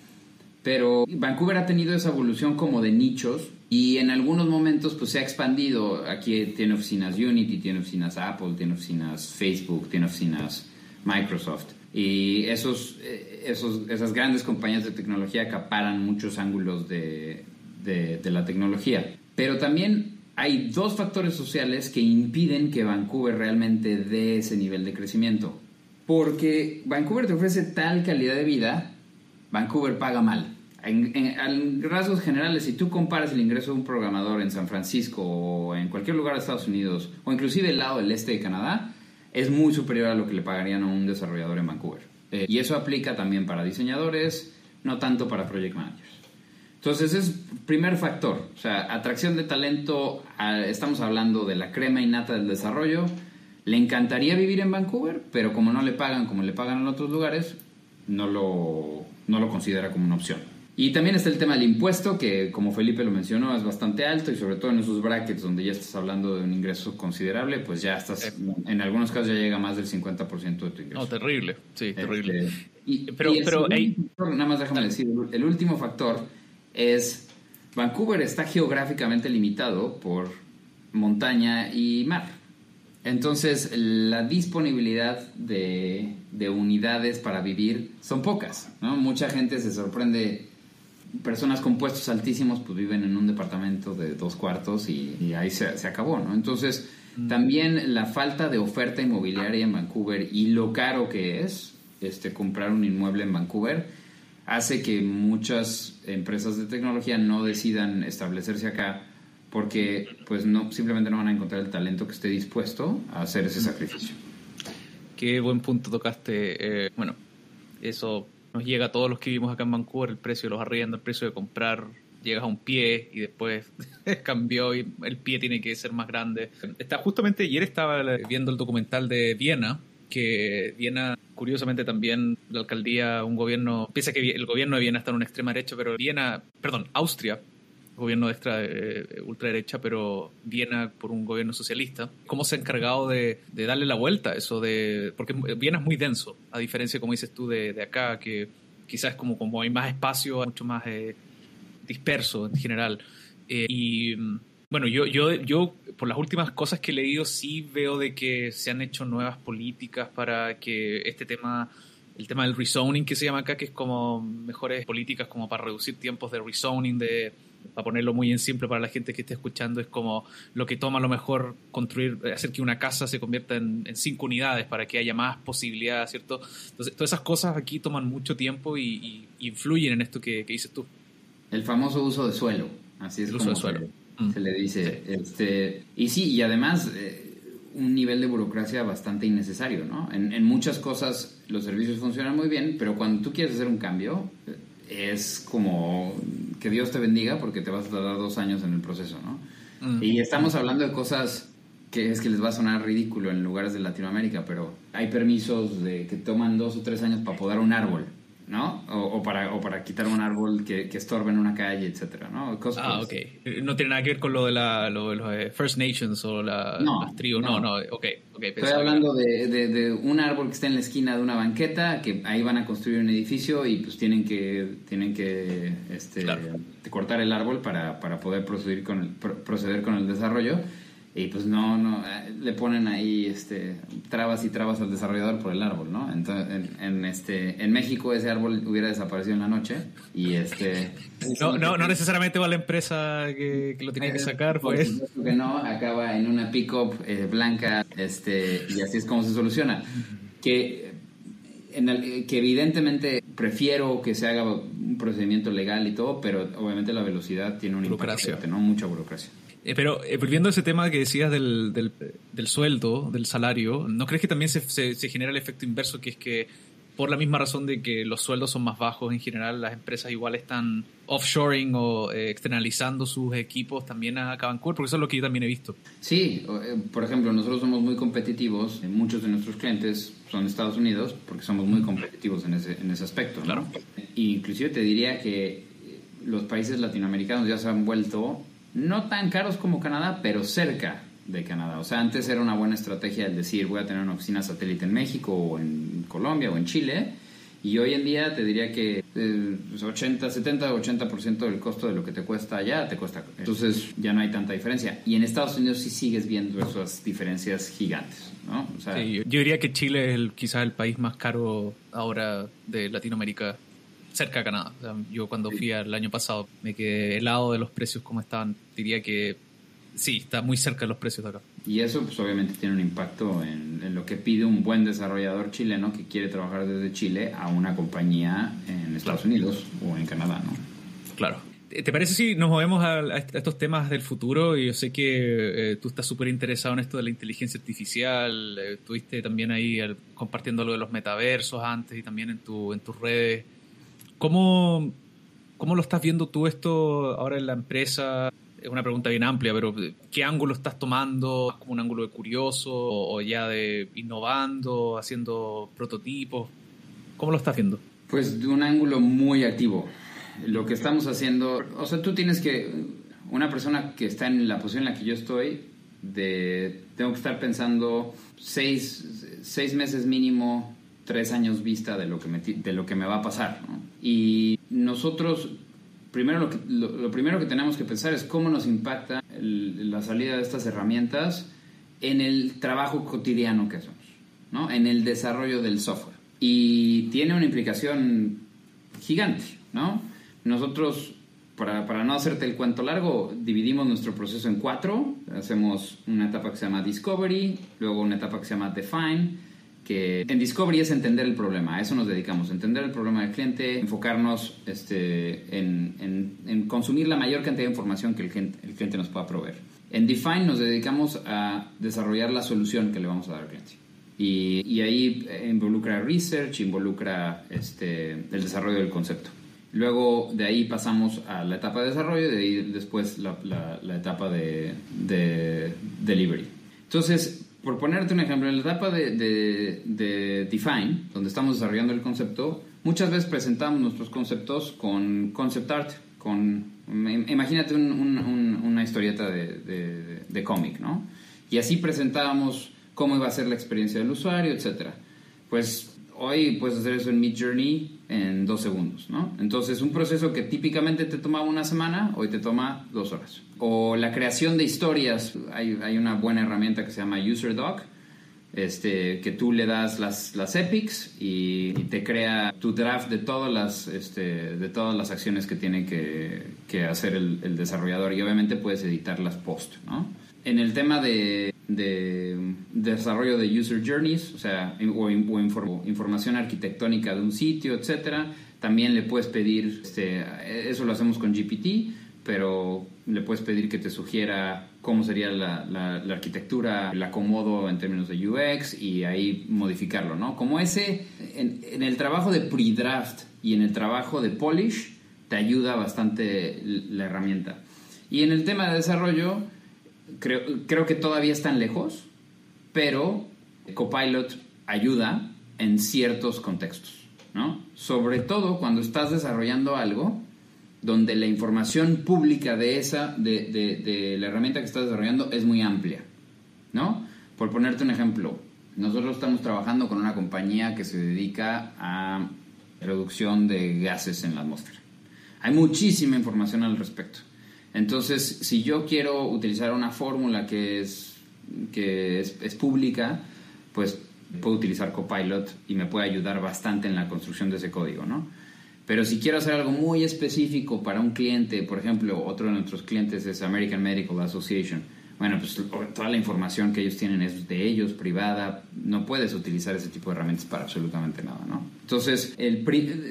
[SPEAKER 2] Pero Vancouver ha tenido esa evolución como de nichos y en algunos momentos pues se ha expandido. Aquí tiene oficinas Unity, tiene oficinas Apple, tiene oficinas Facebook, tiene oficinas Microsoft. Y esos, eh, esos, esas grandes compañías de tecnología acaparan muchos ángulos de, de, la tecnología. Pero también hay dos factores sociales que impiden que Vancouver realmente dé ese nivel de crecimiento. Porque Vancouver te ofrece tal calidad de vida, Vancouver paga mal. En, en, rasgos generales, si tú comparas el ingreso de un programador en San Francisco o en cualquier lugar de Estados Unidos, o inclusive el lado del este de Canadá, es muy superior a lo que le pagarían a un desarrollador en Vancouver. Eh, y eso aplica también para diseñadores, no tanto para project managers. Entonces, es primer factor. O sea, atracción de talento, estamos hablando de la crema innata del desarrollo. Le encantaría vivir en Vancouver, pero como no le pagan como le pagan en otros lugares, no lo, no lo considera como una opción. Y también está el tema del impuesto, que como Felipe lo mencionó, es bastante alto y sobre todo en esos brackets donde ya estás hablando de un ingreso considerable, pues ya estás, eh. en algunos casos ya llega más del 50% de tu ingreso.
[SPEAKER 1] No, terrible, sí, este, terrible.
[SPEAKER 2] y, pero, pero nada más déjame decir, el último factor es, Vancouver está geográficamente limitado por montaña y mar. Entonces, la disponibilidad de, de unidades para vivir son pocas, ¿no? Mucha gente se sorprende personas con puestos altísimos pues viven en un departamento de dos cuartos y, ahí se, acabó, ¿no? Entonces, mm. también la falta de oferta inmobiliaria en Vancouver y lo caro que es este, comprar un inmueble en Vancouver hace que muchas empresas de tecnología no decidan establecerse acá porque pues no simplemente no van a encontrar el talento que esté dispuesto a hacer ese sacrificio.
[SPEAKER 1] Qué buen punto tocaste. Eh, bueno, eso nos llega a todos los que vivimos acá en Vancouver, el precio de los arriendos, el precio de comprar, llegas a un pie y después cambió y el pie tiene que ser más grande. Está, justamente ayer estaba viendo el documental de Viena, que Viena, curiosamente también la alcaldía, un gobierno, piensa que el gobierno de Viena está en una extrema derecha, pero Viena, perdón, Austria gobierno de extra, eh, ultraderecha, pero Viena por un gobierno socialista. ¿Cómo se ha encargado de, darle la vuelta a eso? De, porque Viena es muy denso, a diferencia, como dices tú, de, acá, que quizás como, como hay más espacio, mucho más eh, disperso en general. Eh, y bueno, yo, yo, yo por las últimas cosas que he leído sí veo de que se han hecho nuevas políticas para que este tema el tema del rezoning que se llama acá, que es como mejores políticas como para reducir tiempos de rezoning, de para ponerlo muy en simple para la gente que esté escuchando, es como lo que toma a lo mejor construir, hacer que una casa se convierta en, cinco unidades para que haya más posibilidades, ¿cierto? Entonces, todas esas cosas aquí toman mucho tiempo y, influyen en esto que, dices tú.
[SPEAKER 2] El famoso uso de suelo, así es el uso de suelo. Se, le dice. Este, y sí, y además... Eh, un nivel de burocracia bastante innecesario, ¿no? En, en, muchas cosas los servicios funcionan muy bien, pero cuando tú quieres hacer un cambio, es como que Dios te bendiga porque te vas a tardar dos años en el proceso, ¿no? Mm. Y estamos hablando de cosas que es que les va a sonar ridículo en lugares de Latinoamérica, pero hay permisos de que toman dos o tres años para podar un árbol. ¿No? O, para, o para quitar un árbol que, que estorbe en una calle, etcétera, ¿no?
[SPEAKER 1] ah, ok. No tiene nada que ver con lo de, la, lo de los eh, First Nations o la, las tribus, no, no, ok. okay
[SPEAKER 2] Estoy hablando de, de, un árbol que está en la esquina de una banqueta, que ahí van a construir un edificio y pues tienen que, tienen que este, cortar el árbol para, para poder proceder con el, proceder con el desarrollo y pues no, no, eh, le ponen ahí este, trabas y trabas al desarrollador por el árbol, ¿no? Entonces, en, este, en México ese árbol hubiera desaparecido en la noche y este...
[SPEAKER 1] No, no, no necesariamente va la empresa que, lo tenía que sacar, pues.
[SPEAKER 2] que no, acaba en una pick-up eh, blanca este, y así es como se soluciona. Que, en el, que evidentemente prefiero que se haga un procedimiento legal y todo, pero obviamente la velocidad tiene un impacto, ¿no? Mucha burocracia.
[SPEAKER 1] Eh, pero eh, volviendo a ese tema que decías del, del, del, sueldo, del salario, ¿no crees que también se, se, se genera el efecto inverso, que es que por la misma razón de que los sueldos son más bajos en general, las empresas igual están offshoring o eh, externalizando sus equipos también a Vancouver, porque eso es lo que yo también he visto.
[SPEAKER 2] Sí, por ejemplo, nosotros somos muy competitivos, muchos de nuestros clientes son de Estados Unidos, porque somos muy competitivos en ese, en ese aspecto. ¿no?
[SPEAKER 1] Claro.
[SPEAKER 2] Inclusive te diría que los países latinoamericanos ya se han vuelto no tan caros como Canadá, pero cerca de Canadá. O sea, antes era una buena estrategia el decir voy a tener una oficina satélite en México o en Colombia o en Chile. Y hoy en día te diría que eh, 80, 70, 80% del costo de lo que te cuesta allá te cuesta. Entonces ya no hay tanta diferencia. Y en Estados Unidos sí sigues viendo esas diferencias gigantes, ¿no?
[SPEAKER 1] O yo diría que Chile es quizás el país más caro ahora de Latinoamérica cerca de Canadá. O sea, yo cuando fui el año pasado me quedé helado de los precios como estaban. Diría que sí, está muy cerca de los precios de acá.
[SPEAKER 2] Y eso pues obviamente tiene un impacto en, en, lo que pide un buen desarrollador chileno que quiere trabajar desde Chile a una compañía en Estados claro. Unidos o en Canadá, ¿no?
[SPEAKER 1] Claro. ¿Te parece si nos movemos a, a estos temas del futuro? Y yo sé que eh, tú estás súper interesado en esto de la inteligencia artificial, eh, estuviste también ahí el, compartiendo lo de los metaversos antes y también en, tu, en tus redes. ¿Cómo, ¿Cómo lo estás viendo tú esto ahora en la empresa? es una pregunta bien amplia, pero ¿qué ángulo estás tomando? ¿Como un ángulo de curioso o ya de innovando, haciendo prototipos? ¿Cómo lo estás viendo?
[SPEAKER 2] Pues de un ángulo muy activo. Lo que estamos haciendo, o sea, tú tienes que, una persona que está en la posición en la que yo estoy, de, tengo que estar pensando seis, seis meses mínimo, tres años vista de lo que me, de lo que me va a pasar. Y nosotros primero lo, primero que tenemos que pensar es cómo nos impacta la salida de estas herramientas en el trabajo cotidiano que hacemos, ¿no? en el desarrollo del software. Y tiene una implicación gigante. ¿no? Nosotros, para, para no hacerte el cuento largo, dividimos nuestro proceso en cuatro. Hacemos una etapa que se llama Discovery, luego una etapa que se llama Define, que en Discovery es entender el problema, a eso nos dedicamos, entender el problema del cliente, enfocarnos este, en, en, en, consumir la mayor cantidad de información que el cliente, el cliente, nos pueda proveer. En Define nos dedicamos a desarrollar la solución que le vamos a dar al cliente. Y, y ahí involucra research, involucra este, el desarrollo del concepto. Luego de ahí pasamos a la etapa de desarrollo y de ahí después la, la, la etapa de, de delivery. Entonces, por ponerte un ejemplo, en la etapa de, de, de, Define, donde estamos desarrollando el concepto, muchas veces presentamos nuestros conceptos con concept art, con, imagínate un, un, un, una historieta de, de cómic, ¿no? Y así presentábamos cómo iba a ser la experiencia del usuario, etc. Pues hoy puedes hacer eso en Mid Journey en dos segundos, ¿no? Entonces, un proceso que típicamente te tomaba una semana, hoy te toma dos horas. O la creación de historias, hay, una buena herramienta que se llama UserDoc, este, que tú le das las, las epics y, y, te crea tu draft de todas las, este, de todas las acciones que tiene que, que hacer el, el, desarrollador y obviamente puedes editarlas post, ¿no? En el tema de, de, desarrollo de user journeys, o sea, o, o inform, información arquitectónica de un sitio, etcétera, también le puedes pedir, este, eso lo hacemos con GPT, pero le puedes pedir que te sugiera cómo sería la, arquitectura, el acomodo en términos de UX y ahí modificarlo, ¿no? Como ese, en, en el trabajo de pre-draft y en el trabajo de polish, te ayuda bastante la herramienta. Y en el tema de desarrollo, creo, que todavía están lejos, pero Copilot ayuda en ciertos contextos, ¿no? Sobre todo cuando estás desarrollando algo donde la información pública de esa, de, la herramienta que estás desarrollando es muy amplia, ¿no? Por ponerte un ejemplo, nosotros estamos trabajando con una compañía que se dedica a reducción de gases en la atmósfera. Hay muchísima información al respecto. Entonces, si yo quiero utilizar una fórmula que es, que es, pública, pues puedo utilizar Copilot y me puede ayudar bastante en la construcción de ese código, ¿no? Pero si quiero hacer algo muy específico para un cliente, por ejemplo, otro de nuestros clientes es American Medical Association. Bueno, pues toda la información que ellos tienen es de ellos, privada, no puedes utilizar ese tipo de herramientas para absolutamente nada, ¿no? Entonces, el,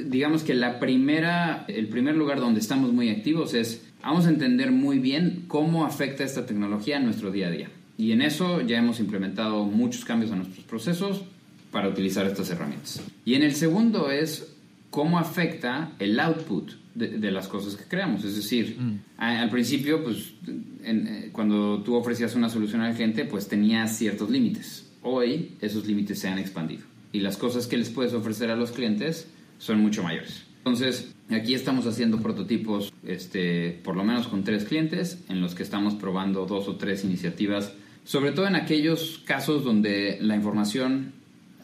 [SPEAKER 2] digamos que la primera, el primer lugar donde estamos muy activos es, vamos a entender muy bien cómo afecta esta tecnología a nuestro día a día. Y en eso ya hemos implementado muchos cambios a nuestros procesos para utilizar estas herramientas. Y en el segundo es cómo afecta el output de, las cosas que creamos. Es decir, mm. al principio, pues, eh, cuando tú ofrecías una solución al cliente, pues tenías ciertos límites. Hoy esos límites se han expandido y las cosas que les puedes ofrecer a los clientes son mucho mayores. Entonces, aquí estamos haciendo prototipos, este, por lo menos con tres clientes, en los que estamos probando dos o tres iniciativas, sobre todo en aquellos casos donde la información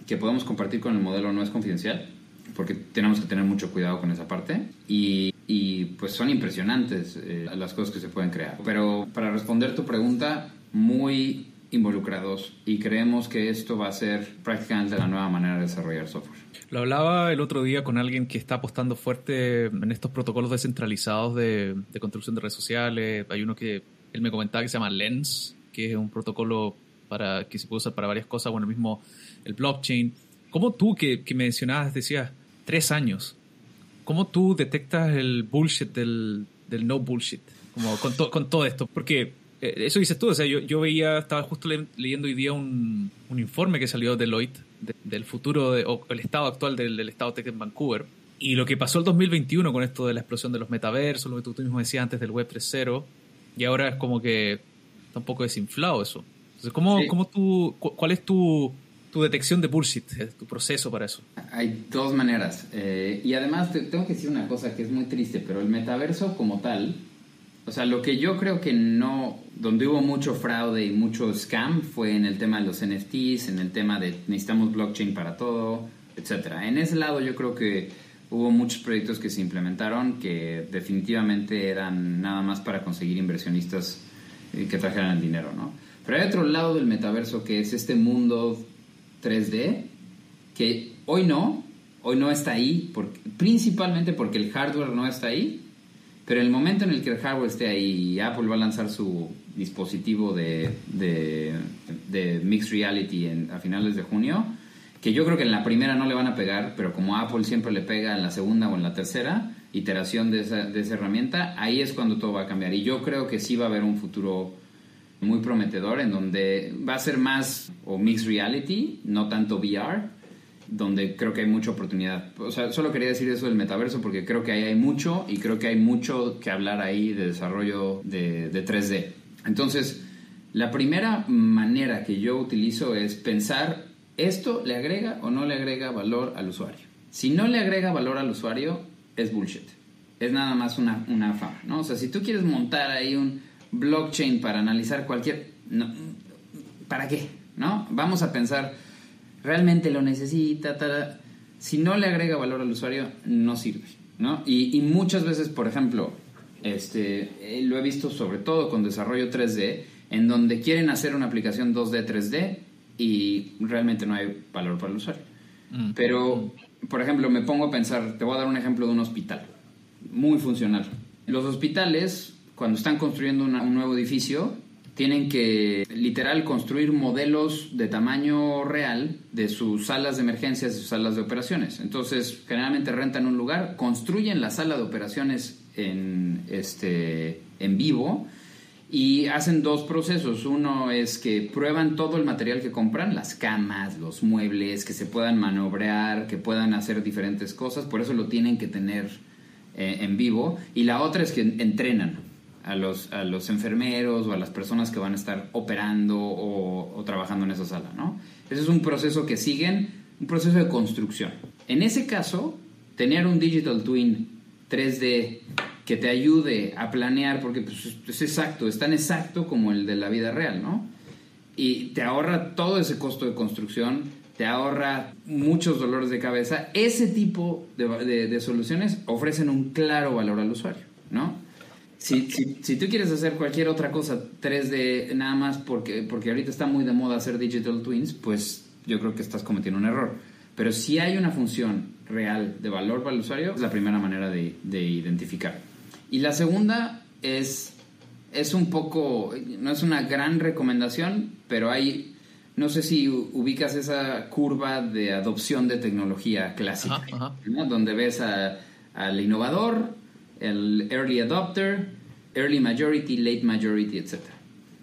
[SPEAKER 2] que podemos compartir con el modelo no es confidencial porque tenemos que tener mucho cuidado con esa parte. Y, y pues son impresionantes eh, las cosas que se pueden crear. Pero para responder tu pregunta, muy involucrados y creemos que esto va a ser prácticamente la nueva manera de desarrollar software.
[SPEAKER 1] Lo hablaba el otro día con alguien que está apostando fuerte en estos protocolos descentralizados de, de construcción de redes sociales. Hay uno que él me comentaba que se llama Lens, que es un protocolo para que se puede usar para varias cosas, bueno, mismo el blockchain. ¿Cómo tú que, que mencionabas, decías, tres años. ¿Cómo tú detectas el bullshit del, del no bullshit? Como con, con todo esto. Porque eh, eso dices tú, o sea, yo, yo veía, estaba justo leyendo hoy día un, un informe que salió de Deloitte del futuro de, o el estado actual del, del estado tech en Vancouver. Y lo que pasó el 2021 con esto de la explosión de los metaversos, lo que tú, mismo decías antes del Web 3.0, y ahora es como que está un poco desinflado eso. Entonces, ¿cómo, ¿cómo tú, ¿cuál es tu, tu detección de bullshit, tu proceso para eso?
[SPEAKER 2] Hay dos maneras. Eh, y además te, tengo que decir una cosa que es muy triste, pero el metaverso como tal, o sea, lo que yo creo que no, donde hubo mucho fraude y mucho scam fue en el tema de los NFTs, en el tema de necesitamos blockchain para todo, etcétera. En ese lado yo creo que hubo muchos proyectos que se implementaron que definitivamente eran nada más para conseguir inversionistas eh, que trajeran el dinero, ¿no? Pero hay otro lado del metaverso que es este mundo 3D, que hoy no, hoy no está ahí, principalmente porque el hardware no está ahí, pero en el momento en el que el hardware esté ahí Apple va a lanzar su dispositivo de, de, Mixed Reality a finales de junio, que yo creo que en la primera no le van a pegar, pero como Apple siempre le pega en la segunda o en la tercera iteración de esa, de esa herramienta, ahí es cuando todo va a cambiar. Y yo creo que sí va a haber un futuro muy prometedor en donde va a ser más o mixed reality, no tanto VR, donde creo que hay mucha oportunidad. O sea, solo quería decir eso del metaverso porque creo que ahí hay mucho y creo que hay mucho que hablar ahí de desarrollo de, de 3D. Entonces, la primera manera que yo utilizo es pensar, ¿esto le agrega o no le agrega valor al usuario? Si no le agrega valor al usuario, es bullshit. Es nada más una, una fama, ¿no? O sea, si tú quieres montar ahí un blockchain para analizar cualquier... ¿Para qué? ¿No? Vamos a pensar, ¿realmente lo necesita? Si no le agrega valor al usuario, no sirve. ¿no? Y, muchas veces, por ejemplo, este, eh, lo he visto sobre todo con desarrollo 3D, en donde quieren hacer una aplicación 2D, 3D y realmente no hay valor para el usuario. Mm. Pero, por ejemplo, me pongo a pensar, te voy a dar un ejemplo de un hospital, muy funcional. Los hospitales cuando están construyendo un nuevo edificio, tienen que literal construir modelos de tamaño real de sus salas de emergencias y sus salas de operaciones. Entonces, generalmente rentan un lugar, construyen la sala de operaciones en, este, en vivo y hacen dos procesos. Uno es que prueban todo el material que compran, las camas, los muebles, que se puedan manobrear, que puedan hacer diferentes cosas, por eso lo tienen que tener eh, en vivo. Y la otra es que entrenan a los, a los enfermeros o a las personas que van a estar operando o, trabajando en esa sala, ¿no? Ese es un proceso que siguen, un proceso de construcción. En ese caso, tener un digital twin 3D que te ayude a planear, porque pues, es exacto, es tan exacto como el de la vida real, ¿no? Y te ahorra todo ese costo de construcción, te ahorra muchos dolores de cabeza. Ese tipo de, de soluciones ofrecen un claro valor al usuario, ¿no? Si, si, tú quieres hacer cualquier otra cosa 3D nada más porque, porque ahorita está muy de moda hacer digital twins, pues yo creo que estás cometiendo un error. Pero si hay una función real de valor para el usuario, es la primera manera de, de identificar. Y la segunda es es un poco, no es una gran recomendación, pero hay, no sé si ubicas esa curva de adopción de tecnología clásica, donde ves al innovador, el early adopter, early majority, late majority, etc.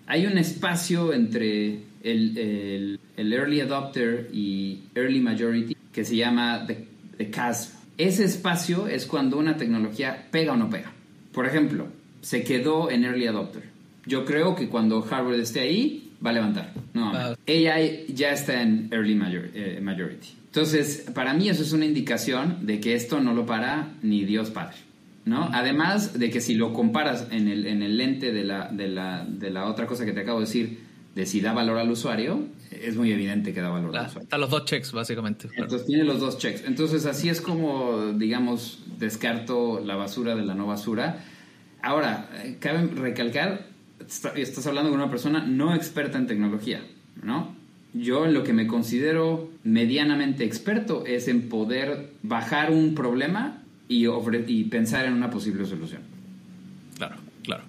[SPEAKER 2] Hay un espacio entre el, early adopter y early majority que se llama the, the chasm. Ese espacio es cuando una tecnología pega o no pega. Por ejemplo, se quedó en early adopter. Yo creo que cuando Harvard esté ahí, va a levantar. No, ah. ella ya está en early eh, majority. Entonces, para mí eso es una indicación de que esto no lo para ni Dios Padre. ¿No? Además de que si lo comparas en el, en el lente de la, de, la, de la otra cosa que te acabo de decir, de si da valor al usuario, es muy evidente que da valor al usuario.
[SPEAKER 1] Están los dos checks, básicamente.
[SPEAKER 2] Entonces tiene los dos checks. Entonces así es como, digamos, descarto la basura de la no basura Ahora, cabe recalcar, estás hablando con una persona no experta en tecnología, ¿no? Yo en lo que me considero medianamente experto es en poder bajar un problema y, y pensar en una posible solución.
[SPEAKER 1] Claro, claro.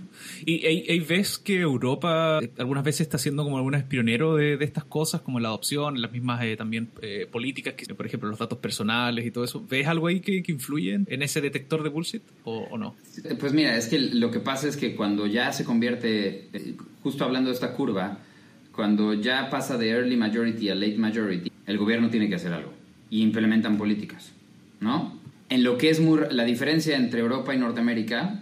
[SPEAKER 1] Y hay, ves que Europa eh, algunas veces está siendo como alguna pionero de, estas cosas, como la adopción, las mismas eh, también eh, políticas, que por ejemplo los datos personales y todo eso. ¿Ves algo ahí que, que influyen en ese detector de bullshit o, no?
[SPEAKER 2] Pues mira, es que lo que pasa es que cuando ya se convierte, justo hablando de esta curva, cuando ya pasa de early majority a late majority, el gobierno tiene que hacer algo y implementan políticas, ¿no? En lo que es muy, la diferencia entre Europa y Norteamérica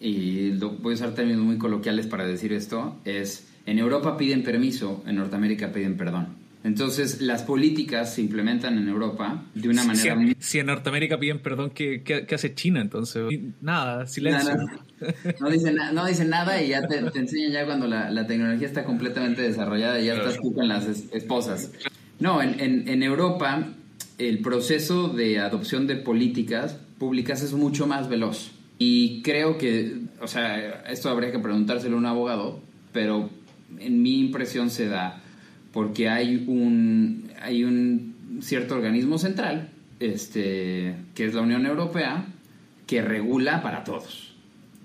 [SPEAKER 2] y voy a usar términos muy coloquiales para decir esto, es en Europa piden permiso, en Norteamérica piden perdón. Entonces, las políticas se implementan en Europa de una manera...
[SPEAKER 1] Si, en Norteamérica piden perdón, ¿qué, qué, hace China entonces? Nada, silencio.
[SPEAKER 2] No, dice, no dice nada y ya te, te enseñan ya cuando la, la, tecnología está completamente desarrollada y ya estás tú con las esposas. No, en, en, en Europa el proceso de adopción de políticas públicas es mucho más veloz. Y creo que, o sea, esto habría que preguntárselo a un abogado, pero en mi impresión se da porque hay un, hay un cierto organismo central, este, que es la Unión Europea, que regula para todos,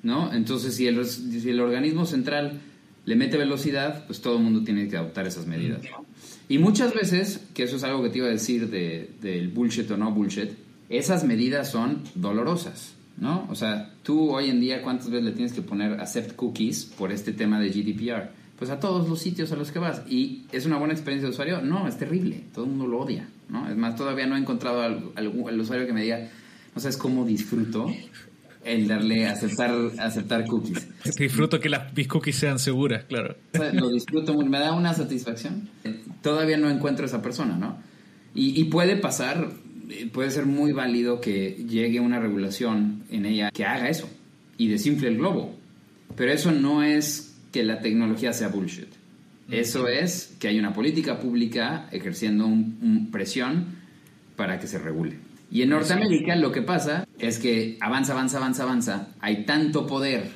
[SPEAKER 2] ¿no? Entonces, si el, si el organismo central le mete velocidad, pues todo el mundo tiene que adoptar esas medidas, Y muchas veces, que eso es algo que te iba a decir del de, bullshit o no bullshit, esas medidas son dolorosas. ¿no? O sea, tú hoy en día, ¿cuántas veces le tienes que poner accept cookies por este tema de GDPR? Pues a todos los sitios a los que vas. ¿Y es una buena experiencia de usuario? No, es terrible. Todo el mundo lo odia, ¿no? Es más, todavía no he encontrado al, al, usuario que me diga, no sabes cómo disfruto el darle aceptar, aceptar cookies.
[SPEAKER 1] Disfruto que las, mis cookies sean seguras, claro.
[SPEAKER 2] lo disfruto me da una satisfacción. Todavía no encuentro a esa persona, ¿no? Y, y puede pasar puede ser muy válido que llegue una regulación en ella que haga eso y desinfle el globo. Pero eso no es que la tecnología sea bullshit. Eso es que hay una política pública ejerciendo un, presión para que se regule. Y en Norteamérica lo que pasa es que avanza, avanza, avanza, avanza. Hay tanto poder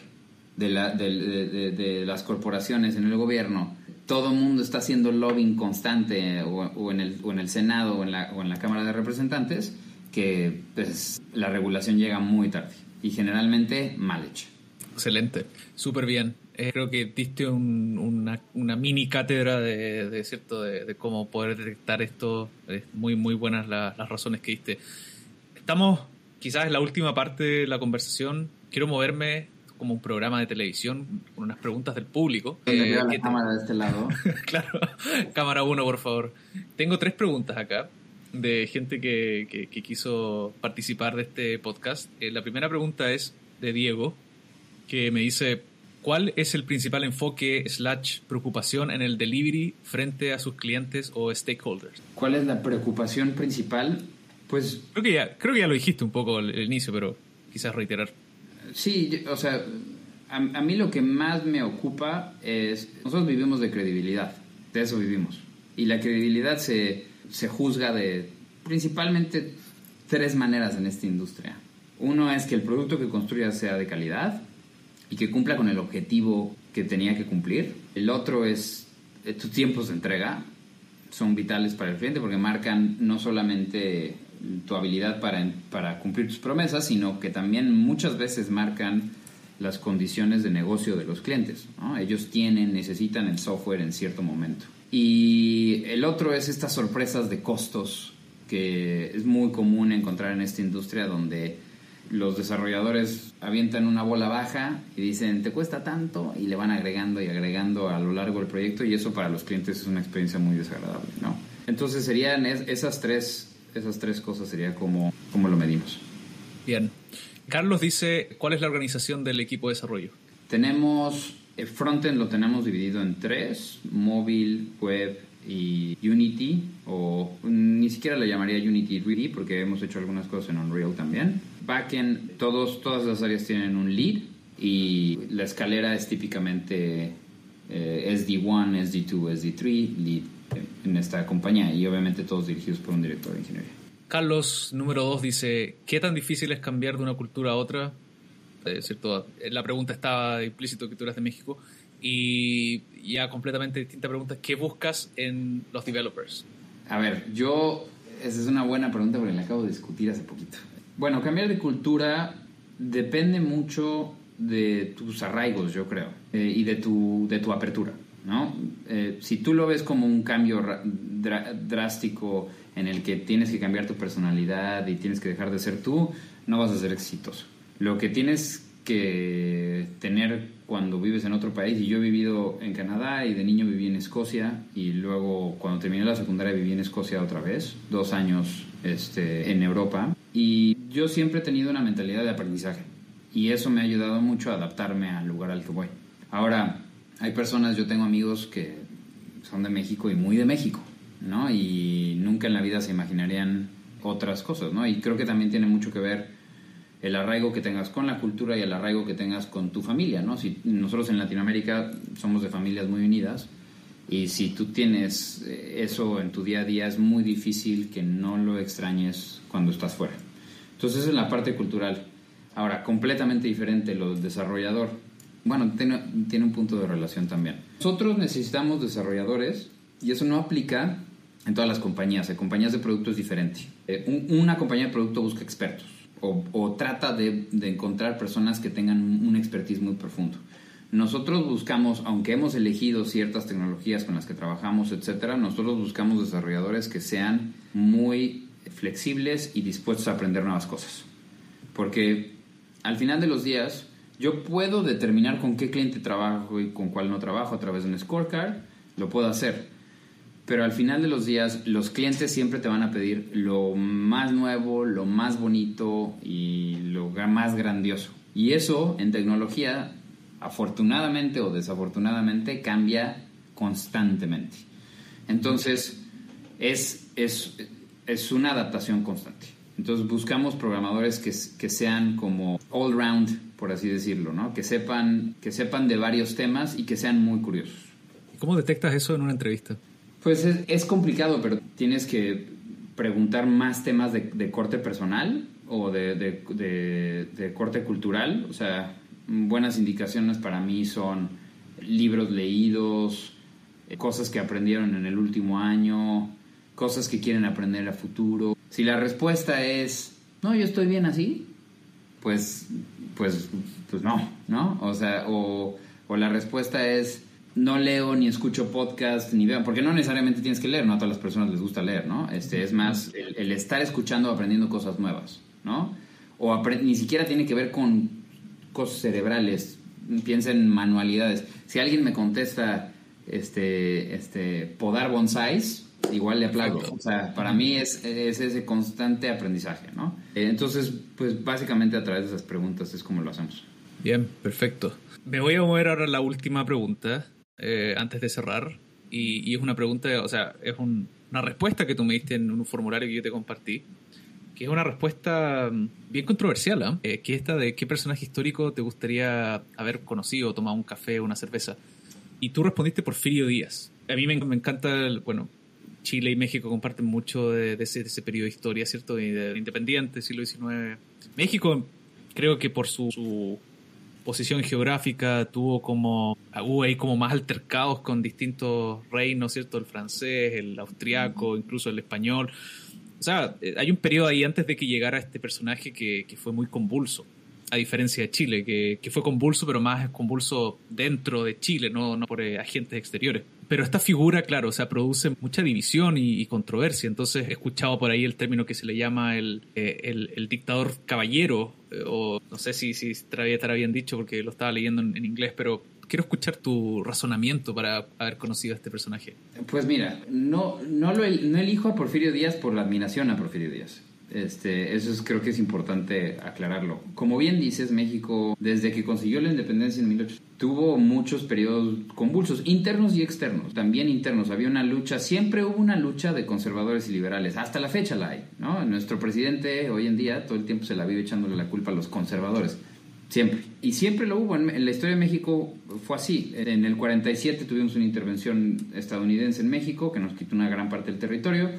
[SPEAKER 2] de, de las corporaciones en el gobierno todo el mundo está haciendo lobbying constante o, en el, o, en el, Senado o en, la, o en la Cámara de Representantes, que pues, la regulación llega muy tarde y generalmente mal hecha.
[SPEAKER 1] Excelente, súper bien. Eh, creo que diste una, una, mini cátedra de, de cierto de, cómo poder detectar esto. Es muy, muy buenas las razones que diste. Estamos quizás en la última parte de la conversación. Quiero moverme como un programa de televisión con unas preguntas del público.
[SPEAKER 2] Eh, la cámara de este lado.
[SPEAKER 1] claro, cámara 1, por favor. Tengo tres preguntas acá de gente que, que, quiso participar de este podcast. Eh, la primera pregunta es de Diego, que me dice, ¿cuál es el principal enfoque slash preocupación en el delivery frente a sus clientes o stakeholders?
[SPEAKER 2] ¿Cuál es la preocupación principal? Pues...
[SPEAKER 1] Creo que ya, creo que ya lo dijiste un poco al inicio, pero quizás reiterar.
[SPEAKER 2] Sí, o sea, a, mí lo que más me ocupa es, nosotros vivimos de credibilidad, de eso vivimos. Y la credibilidad se, se juzga de principalmente tres maneras en esta industria. Uno es que el producto que construyas sea de calidad y que cumpla con el objetivo que tenía que cumplir. El otro es eh, tus tiempos de entrega son vitales para el cliente porque marcan no solamente tu habilidad para, para cumplir tus promesas, sino que también muchas veces marcan las condiciones de negocio de los clientes. Ellos tienen, necesitan el software en cierto momento. Y el otro es estas sorpresas de costos que es muy común encontrar en esta industria donde los desarrolladores avientan una bola baja y dicen te cuesta tanto y le van agregando y agregando a lo largo del proyecto y eso para los clientes es una experiencia muy desagradable, ¿no? Entonces serían esas tres, esas tres cosas sería como, como lo medimos.
[SPEAKER 1] Bien. Carlos dice, ¿cuál es la organización del equipo de desarrollo?
[SPEAKER 2] Tenemos, el frontend lo tenemos dividido en tres, móvil, web y Unity, o ni siquiera le llamaría Unity 3D porque hemos hecho algunas cosas en Unreal también. Backend, todos, todas las áreas tienen un lead y la escalera es típicamente eh, SD1, SD2, SD3, lead en esta compañía y obviamente todos dirigidos por un director de ingeniería.
[SPEAKER 1] Carlos, número dos, dice, ¿qué tan difícil es cambiar de una cultura a otra? Es cierto, la pregunta estaba implícito que tú eras de México. Y ya completamente distinta pregunta, ¿qué buscas en los developers?
[SPEAKER 2] A ver, yo, esa es una buena pregunta porque la acabo de discutir hace poquito. Bueno, cambiar de cultura depende mucho de tus arraigos, yo creo, eh, y de tu, de tu apertura, ¿no? Eh, si tú lo ves como un cambio drástico en el que tienes que cambiar tu personalidad y tienes que dejar de ser tú, no vas a ser exitoso. Lo que tienes que tener cuando vives en otro país, y yo he vivido en Canadá y de niño viví en Escocia, y luego cuando terminé la secundaria viví en Escocia otra vez, dos años este, en Europa, y yo siempre he tenido una mentalidad de aprendizaje, y eso me ha ayudado mucho a adaptarme al lugar al que voy. Ahora, hay personas, yo tengo amigos que son de México y muy de México, ¿no? Y nunca en la vida se imaginarían otras cosas, ¿no? Y creo que también tiene mucho que ver el arraigo que tengas con la cultura y el arraigo que tengas con tu familia, ¿no? Si nosotros en Latinoamérica somos de familias muy unidas y si tú tienes eh, eso en tu día a día es muy difícil que no lo extrañes cuando estás fuera. Entonces esa es la parte cultural. Ahora, completamente diferente lo del desarrollador. Bueno, tiene, tiene un punto de relación también. Nosotros necesitamos desarrolladores y eso no aplica en todas las compañías. En compañías de producto es diferente. Eh, una compañía de producto busca expertos o, trata de, encontrar personas que tengan un expertise muy profundo. Nosotros buscamos, aunque hemos elegido ciertas tecnologías con las que trabajamos, etcétera, nosotros buscamos desarrolladores que sean muy flexibles y dispuestos a aprender nuevas cosas. Porque al final de los días, yo puedo determinar con qué cliente trabajo y con cuál no trabajo a través de un scorecard, lo puedo hacer pero al final de los días los clientes siempre te van a pedir lo más nuevo, lo más bonito y lo más grandioso. Y eso en tecnología, afortunadamente o desafortunadamente, cambia constantemente. Entonces, es, es, es una adaptación constante. Entonces buscamos programadores que, que sean como all round, por así decirlo, ¿no? que, sepan, que sepan de varios temas y que sean muy curiosos.
[SPEAKER 1] ¿Cómo detectas eso en una entrevista?
[SPEAKER 2] Pues es, complicado, pero tienes que preguntar más temas de, corte personal o de, corte cultural. O sea, buenas indicaciones para mí son libros leídos, eh, cosas que aprendieron en el último año, cosas que quieren aprender a futuro. Si la respuesta es, no, yo estoy bien así, pues, pues, pues no, ¿no? O sea, o, la respuesta es, no leo ni escucho podcast ni veo, porque no necesariamente tienes que leer, no a todas las personas les gusta leer, ¿no? Este, es más el, estar escuchando, aprendiendo cosas nuevas, ¿no? O ni siquiera tiene que ver con cosas cerebrales, piensa en manualidades. Si alguien me contesta, este, este, podar bonsáis, igual le aplaudo. O sea, para mí es, es ese constante aprendizaje, ¿no? Entonces, pues básicamente a través de esas preguntas es como lo hacemos.
[SPEAKER 1] Bien, perfecto. Me voy a mover ahora a la última pregunta, eh, antes de cerrar. Y, es una pregunta, o sea, es una respuesta que tú me diste en un formulario que yo te compartí, que es una respuesta mm, bien controversial, ¿eh? ¿eh? que esta de qué personaje histórico te gustaría haber conocido, tomado un café o una cerveza. Y tú respondiste Porfirio Díaz. A mí me, encanta, bueno, Chile y México comparten mucho de, ese, ese, periodo de historia, ¿cierto? Y de independiente, siglo XIX. México, creo que por su posición geográfica, tuvo como, hubo ahí como más altercados con distintos reinos, ¿cierto? El francés, el austriaco, incluso el español. O sea, eh, hay un periodo ahí antes de que llegara este personaje que, fue muy convulso. a diferencia de Chile, que, que, fue convulso, pero más convulso dentro de Chile, no, no por eh, agentes exteriores. Pero esta figura, claro, o sea, produce mucha división y, controversia. Entonces he escuchado por ahí el término que se le llama el, eh, el, el dictador caballero, eh, o no sé si, si estará bien dicho porque lo estaba leyendo en, inglés, pero quiero escuchar tu razonamiento para haber conocido a este personaje.
[SPEAKER 2] Pues mira, no, no, lo, no elijo a Porfirio Díaz por la admiración a Porfirio Díaz. Este, eso es, creo que es importante aclararlo. Como bien dices, México, desde que consiguió la independencia en 1800, tuvo muchos periodos convulsos, internos y externos, también internos. Había una lucha, siempre hubo una lucha de conservadores y liberales, hasta la fecha la hay. ¿no? Nuestro presidente hoy en día todo el tiempo se la vive echándole la culpa a los conservadores. Siempre. Y siempre lo hubo. En, la historia de México fue así. En el 47 tuvimos una intervención estadounidense en México que nos quitó una gran parte del territorio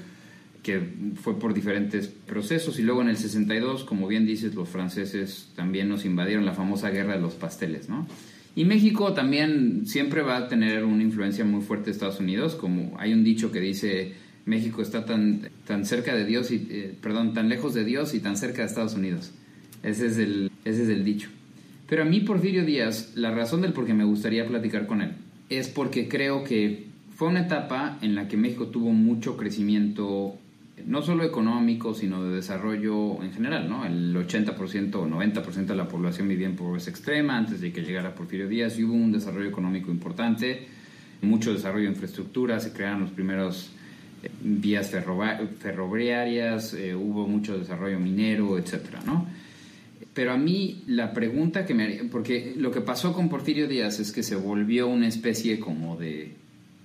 [SPEAKER 2] que fue por diferentes procesos. Y luego en el 62, como bien dices, los franceses también nos invadieron la famosa guerra de los pasteles, ¿no? Y México también siempre va a tener una influencia muy fuerte de Estados Unidos, como hay un dicho que dice México está tan, tan cerca de Dios y, eh, perdón, tan lejos de Dios y tan cerca de Estados Unidos. Ese es el, ese es el dicho. Pero a mí Porfirio Díaz, la razón del por qué me gustaría platicar con él, es porque creo que fue una etapa en la que México tuvo mucho crecimiento no solo económico, sino de desarrollo en general, ¿no? El 80% o 90% de la población vivía en pobreza extrema antes de que llegara Porfirio Díaz y hubo un desarrollo económico importante, mucho desarrollo de infraestructura, se crearon los primeros eh, vías ferroviarias, eh, hubo mucho desarrollo minero, etcétera, ¿no? Pero a mí la pregunta que me haría, porque lo que pasó con Porfirio Díaz es que se volvió una especie como de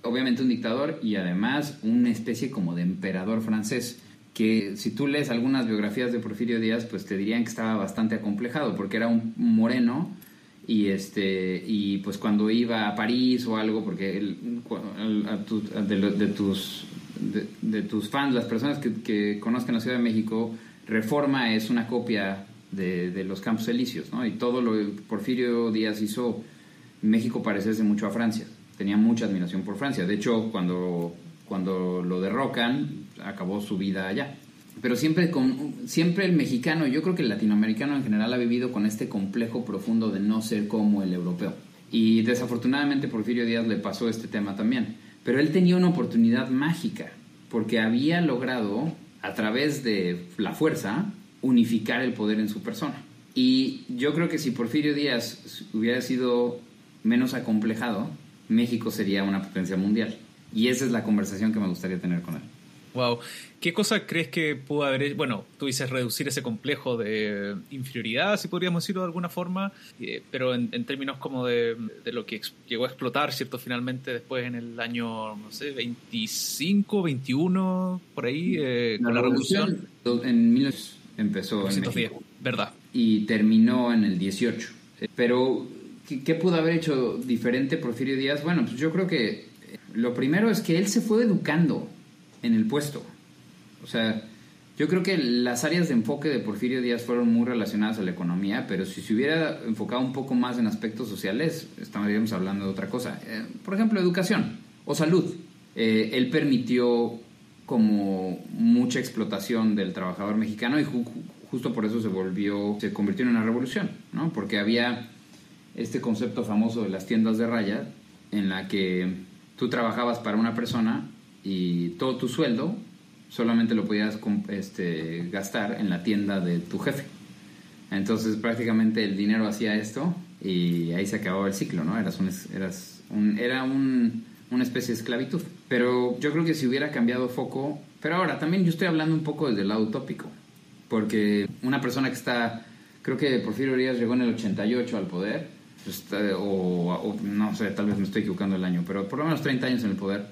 [SPEAKER 2] obviamente un dictador y además una especie como de emperador francés que si tú lees algunas biografías de Porfirio Díaz pues te dirían que estaba bastante acomplejado porque era un moreno y este y pues cuando iba a París o algo porque de, tus de, tus fans las personas que, conozcan la Ciudad de México Reforma es una copia de, los Campos Elíseos ¿no? y todo lo que Porfirio Díaz hizo México parece mucho a Francia tenía mucha admiración por Francia. De hecho, cuando, cuando lo derrocan, acabó su vida allá. Pero siempre, con, siempre el mexicano, yo creo que el latinoamericano en general ha vivido con este complejo profundo de no ser como el europeo. Y desafortunadamente Porfirio Díaz le pasó este tema también. Pero él tenía una oportunidad mágica, porque había logrado, a través de la fuerza, unificar el poder en su persona. Y yo creo que si Porfirio Díaz hubiera sido menos acomplejado, México sería una potencia mundial. Y esa es la conversación que me gustaría tener con él.
[SPEAKER 1] Wow. ¿Qué cosa crees que pudo haber Bueno, tú dices reducir ese complejo de inferioridad, si podríamos decirlo de alguna forma, eh, pero en, términos como de, lo que llegó a explotar, ¿cierto? Finalmente después en el año, no sé, 25, 21, por ahí, eh, con la revolución.
[SPEAKER 2] En 1900 empezó en México.
[SPEAKER 1] ¿verdad?
[SPEAKER 2] Y terminó en el 18. Pero ¿Qué, pudo haber hecho diferente Porfirio Díaz? Bueno, pues yo creo que eh, lo primero es que él se fue educando en el puesto. O sea, yo creo que las áreas de enfoque de Porfirio Díaz fueron muy relacionadas a la economía, pero si se hubiera enfocado un poco más en aspectos sociales, estaríamos hablando de otra cosa. Eh, por ejemplo, educación o salud. Eh, él permitió como mucha explotación del trabajador mexicano y justo por eso se volvió, se convirtió en una revolución, ¿no? Porque había este concepto famoso de las tiendas de raya, en la que tú trabajabas para una persona y todo tu sueldo solamente lo podías este, gastar en la tienda de tu jefe. Entonces prácticamente el dinero hacía esto y ahí se acababa el ciclo, ¿no? Eras un, eras un, era un, una especie de esclavitud. Pero yo creo que si hubiera cambiado foco... Pero ahora también yo estoy hablando un poco desde el lado utópico, porque una persona que está... Creo que Porfirio Díaz llegó en el 88 al poder pues, o, no sé, tal vez me estoy equivocando el año, pero por lo menos 30 años en el poder,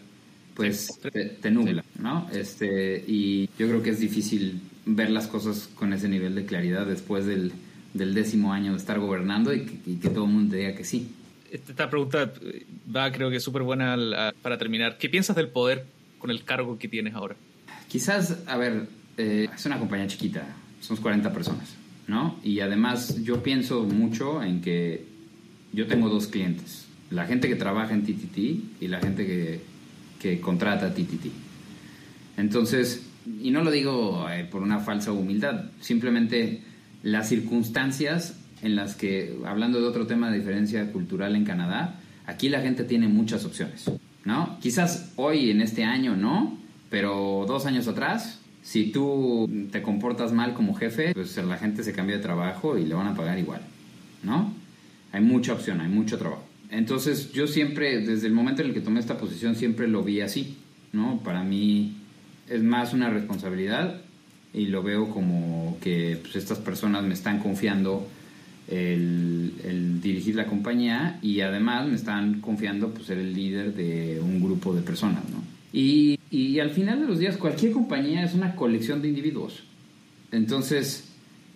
[SPEAKER 2] pues te, nubla, ¿no? Este, y yo creo que es difícil ver las cosas con ese nivel de claridad después del, del décimo año de estar gobernando y que, todo el mundo te diga que sí.
[SPEAKER 1] Esta pregunta va, creo que súper buena para terminar. ¿Qué piensas del poder con el cargo que tienes ahora?
[SPEAKER 2] Quizás, a ver, eh, es una compañía chiquita, somos 40 personas, ¿no? Y además yo pienso mucho en que yo tengo dos clientes, la gente que trabaja en TTT y la gente que, que contrata TTT. Entonces, y no lo digo eh, por una falsa humildad, simplemente las circunstancias en las que, hablando de otro tema de diferencia cultural en Canadá, aquí la gente tiene muchas opciones, ¿no? Quizás hoy, en este año, no, pero dos años atrás, si tú te comportas mal como jefe, pues la gente se cambia de trabajo y le van a pagar igual, ¿no? Hay mucha opción, hay mucho trabajo. Entonces yo siempre, desde el momento en el que tomé esta posición, siempre lo vi así, ¿no? Para mí es más una responsabilidad y lo veo como que pues, estas personas me están confiando el, dirigir la compañía y además me están confiando pues, ser el líder de un grupo de personas, ¿no? Y, y al final de los días cualquier compañía es una colección de individuos. Entonces,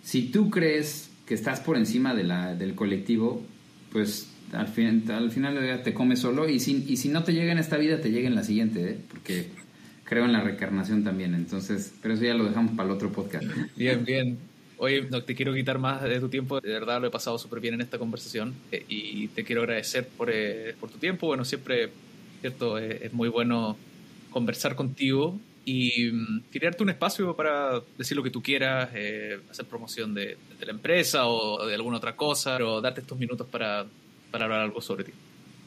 [SPEAKER 2] si tú crees que estás por encima de la, del colectivo, pues al, fin, al final te comes solo y si, y si no te llega en esta vida, te llega en la siguiente, ¿eh? porque creo en la reencarnación también. Entonces, pero eso ya lo dejamos para el otro podcast.
[SPEAKER 1] Bien, bien. Oye, no te quiero quitar más de tu tiempo, de verdad lo he pasado súper bien en esta conversación eh, y te quiero agradecer por, eh, por tu tiempo. Bueno, siempre, cierto, es muy bueno conversar contigo y um, un espacio para decir lo que tú quieras, eh, hacer promoción de, de, la empresa o de alguna otra cosa, pero darte estos minutos para, para hablar algo sobre ti.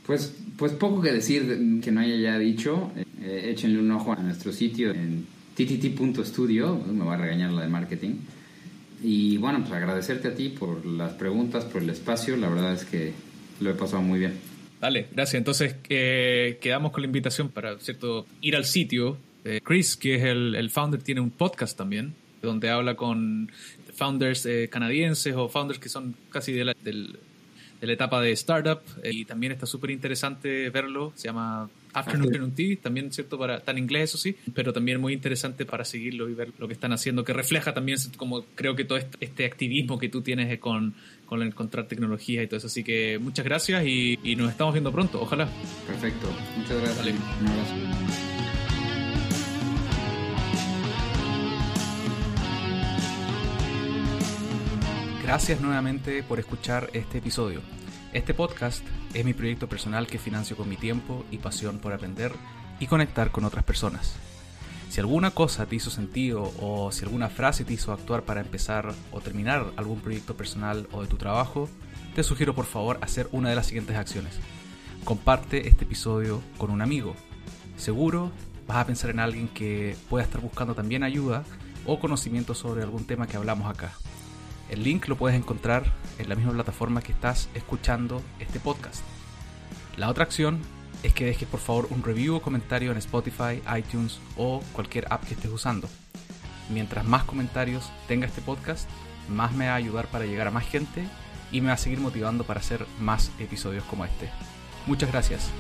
[SPEAKER 2] Pues, pues poco que decir que no haya ya dicho. Eh, échenle un ojo a nuestro sitio en ttt.studio, me va a regañar la de marketing. Y bueno, pues agradecerte a ti por las preguntas, por el espacio. La verdad es que lo he pasado muy bien.
[SPEAKER 1] Dale, gracias. Entonces eh, quedamos con la invitación para cierto ir al sitio. Chris, que es el, founder, tiene un podcast también, donde habla con founders eh, canadienses o founders que son casi de la, del, de la etapa de startup. y también está súper interesante verlo. Se llama Afternoon Tea, también cierto para está en inglés eso sí, pero también muy interesante para seguirlo y ver lo que están haciendo, que refleja también como creo que todo este, este activismo que tú tienes con, con encontrar tecnología y todo eso. Así que muchas gracias y, nos estamos viendo pronto, ojalá.
[SPEAKER 2] Perfecto, muchas gracias. Un abrazo.
[SPEAKER 1] Gracias nuevamente por escuchar este episodio. Este podcast es mi proyecto personal que financio con mi tiempo y pasión por aprender y conectar con otras personas. Si alguna cosa te hizo sentido o si alguna frase te hizo actuar para empezar o terminar algún proyecto personal o de tu trabajo, te sugiero por favor hacer una de las siguientes acciones. Comparte este episodio con un amigo. Seguro vas a pensar en alguien que pueda estar buscando también ayuda o conocimiento sobre algún tema que hablamos acá. El link lo puedes encontrar en la misma plataforma que estás escuchando este podcast. La otra acción es que dejes por favor un review o comentario en Spotify, iTunes o cualquier app que estés usando. Mientras más comentarios tenga este podcast, más me va a ayudar para llegar a más gente y me va a seguir motivando para hacer más episodios como este. Muchas gracias.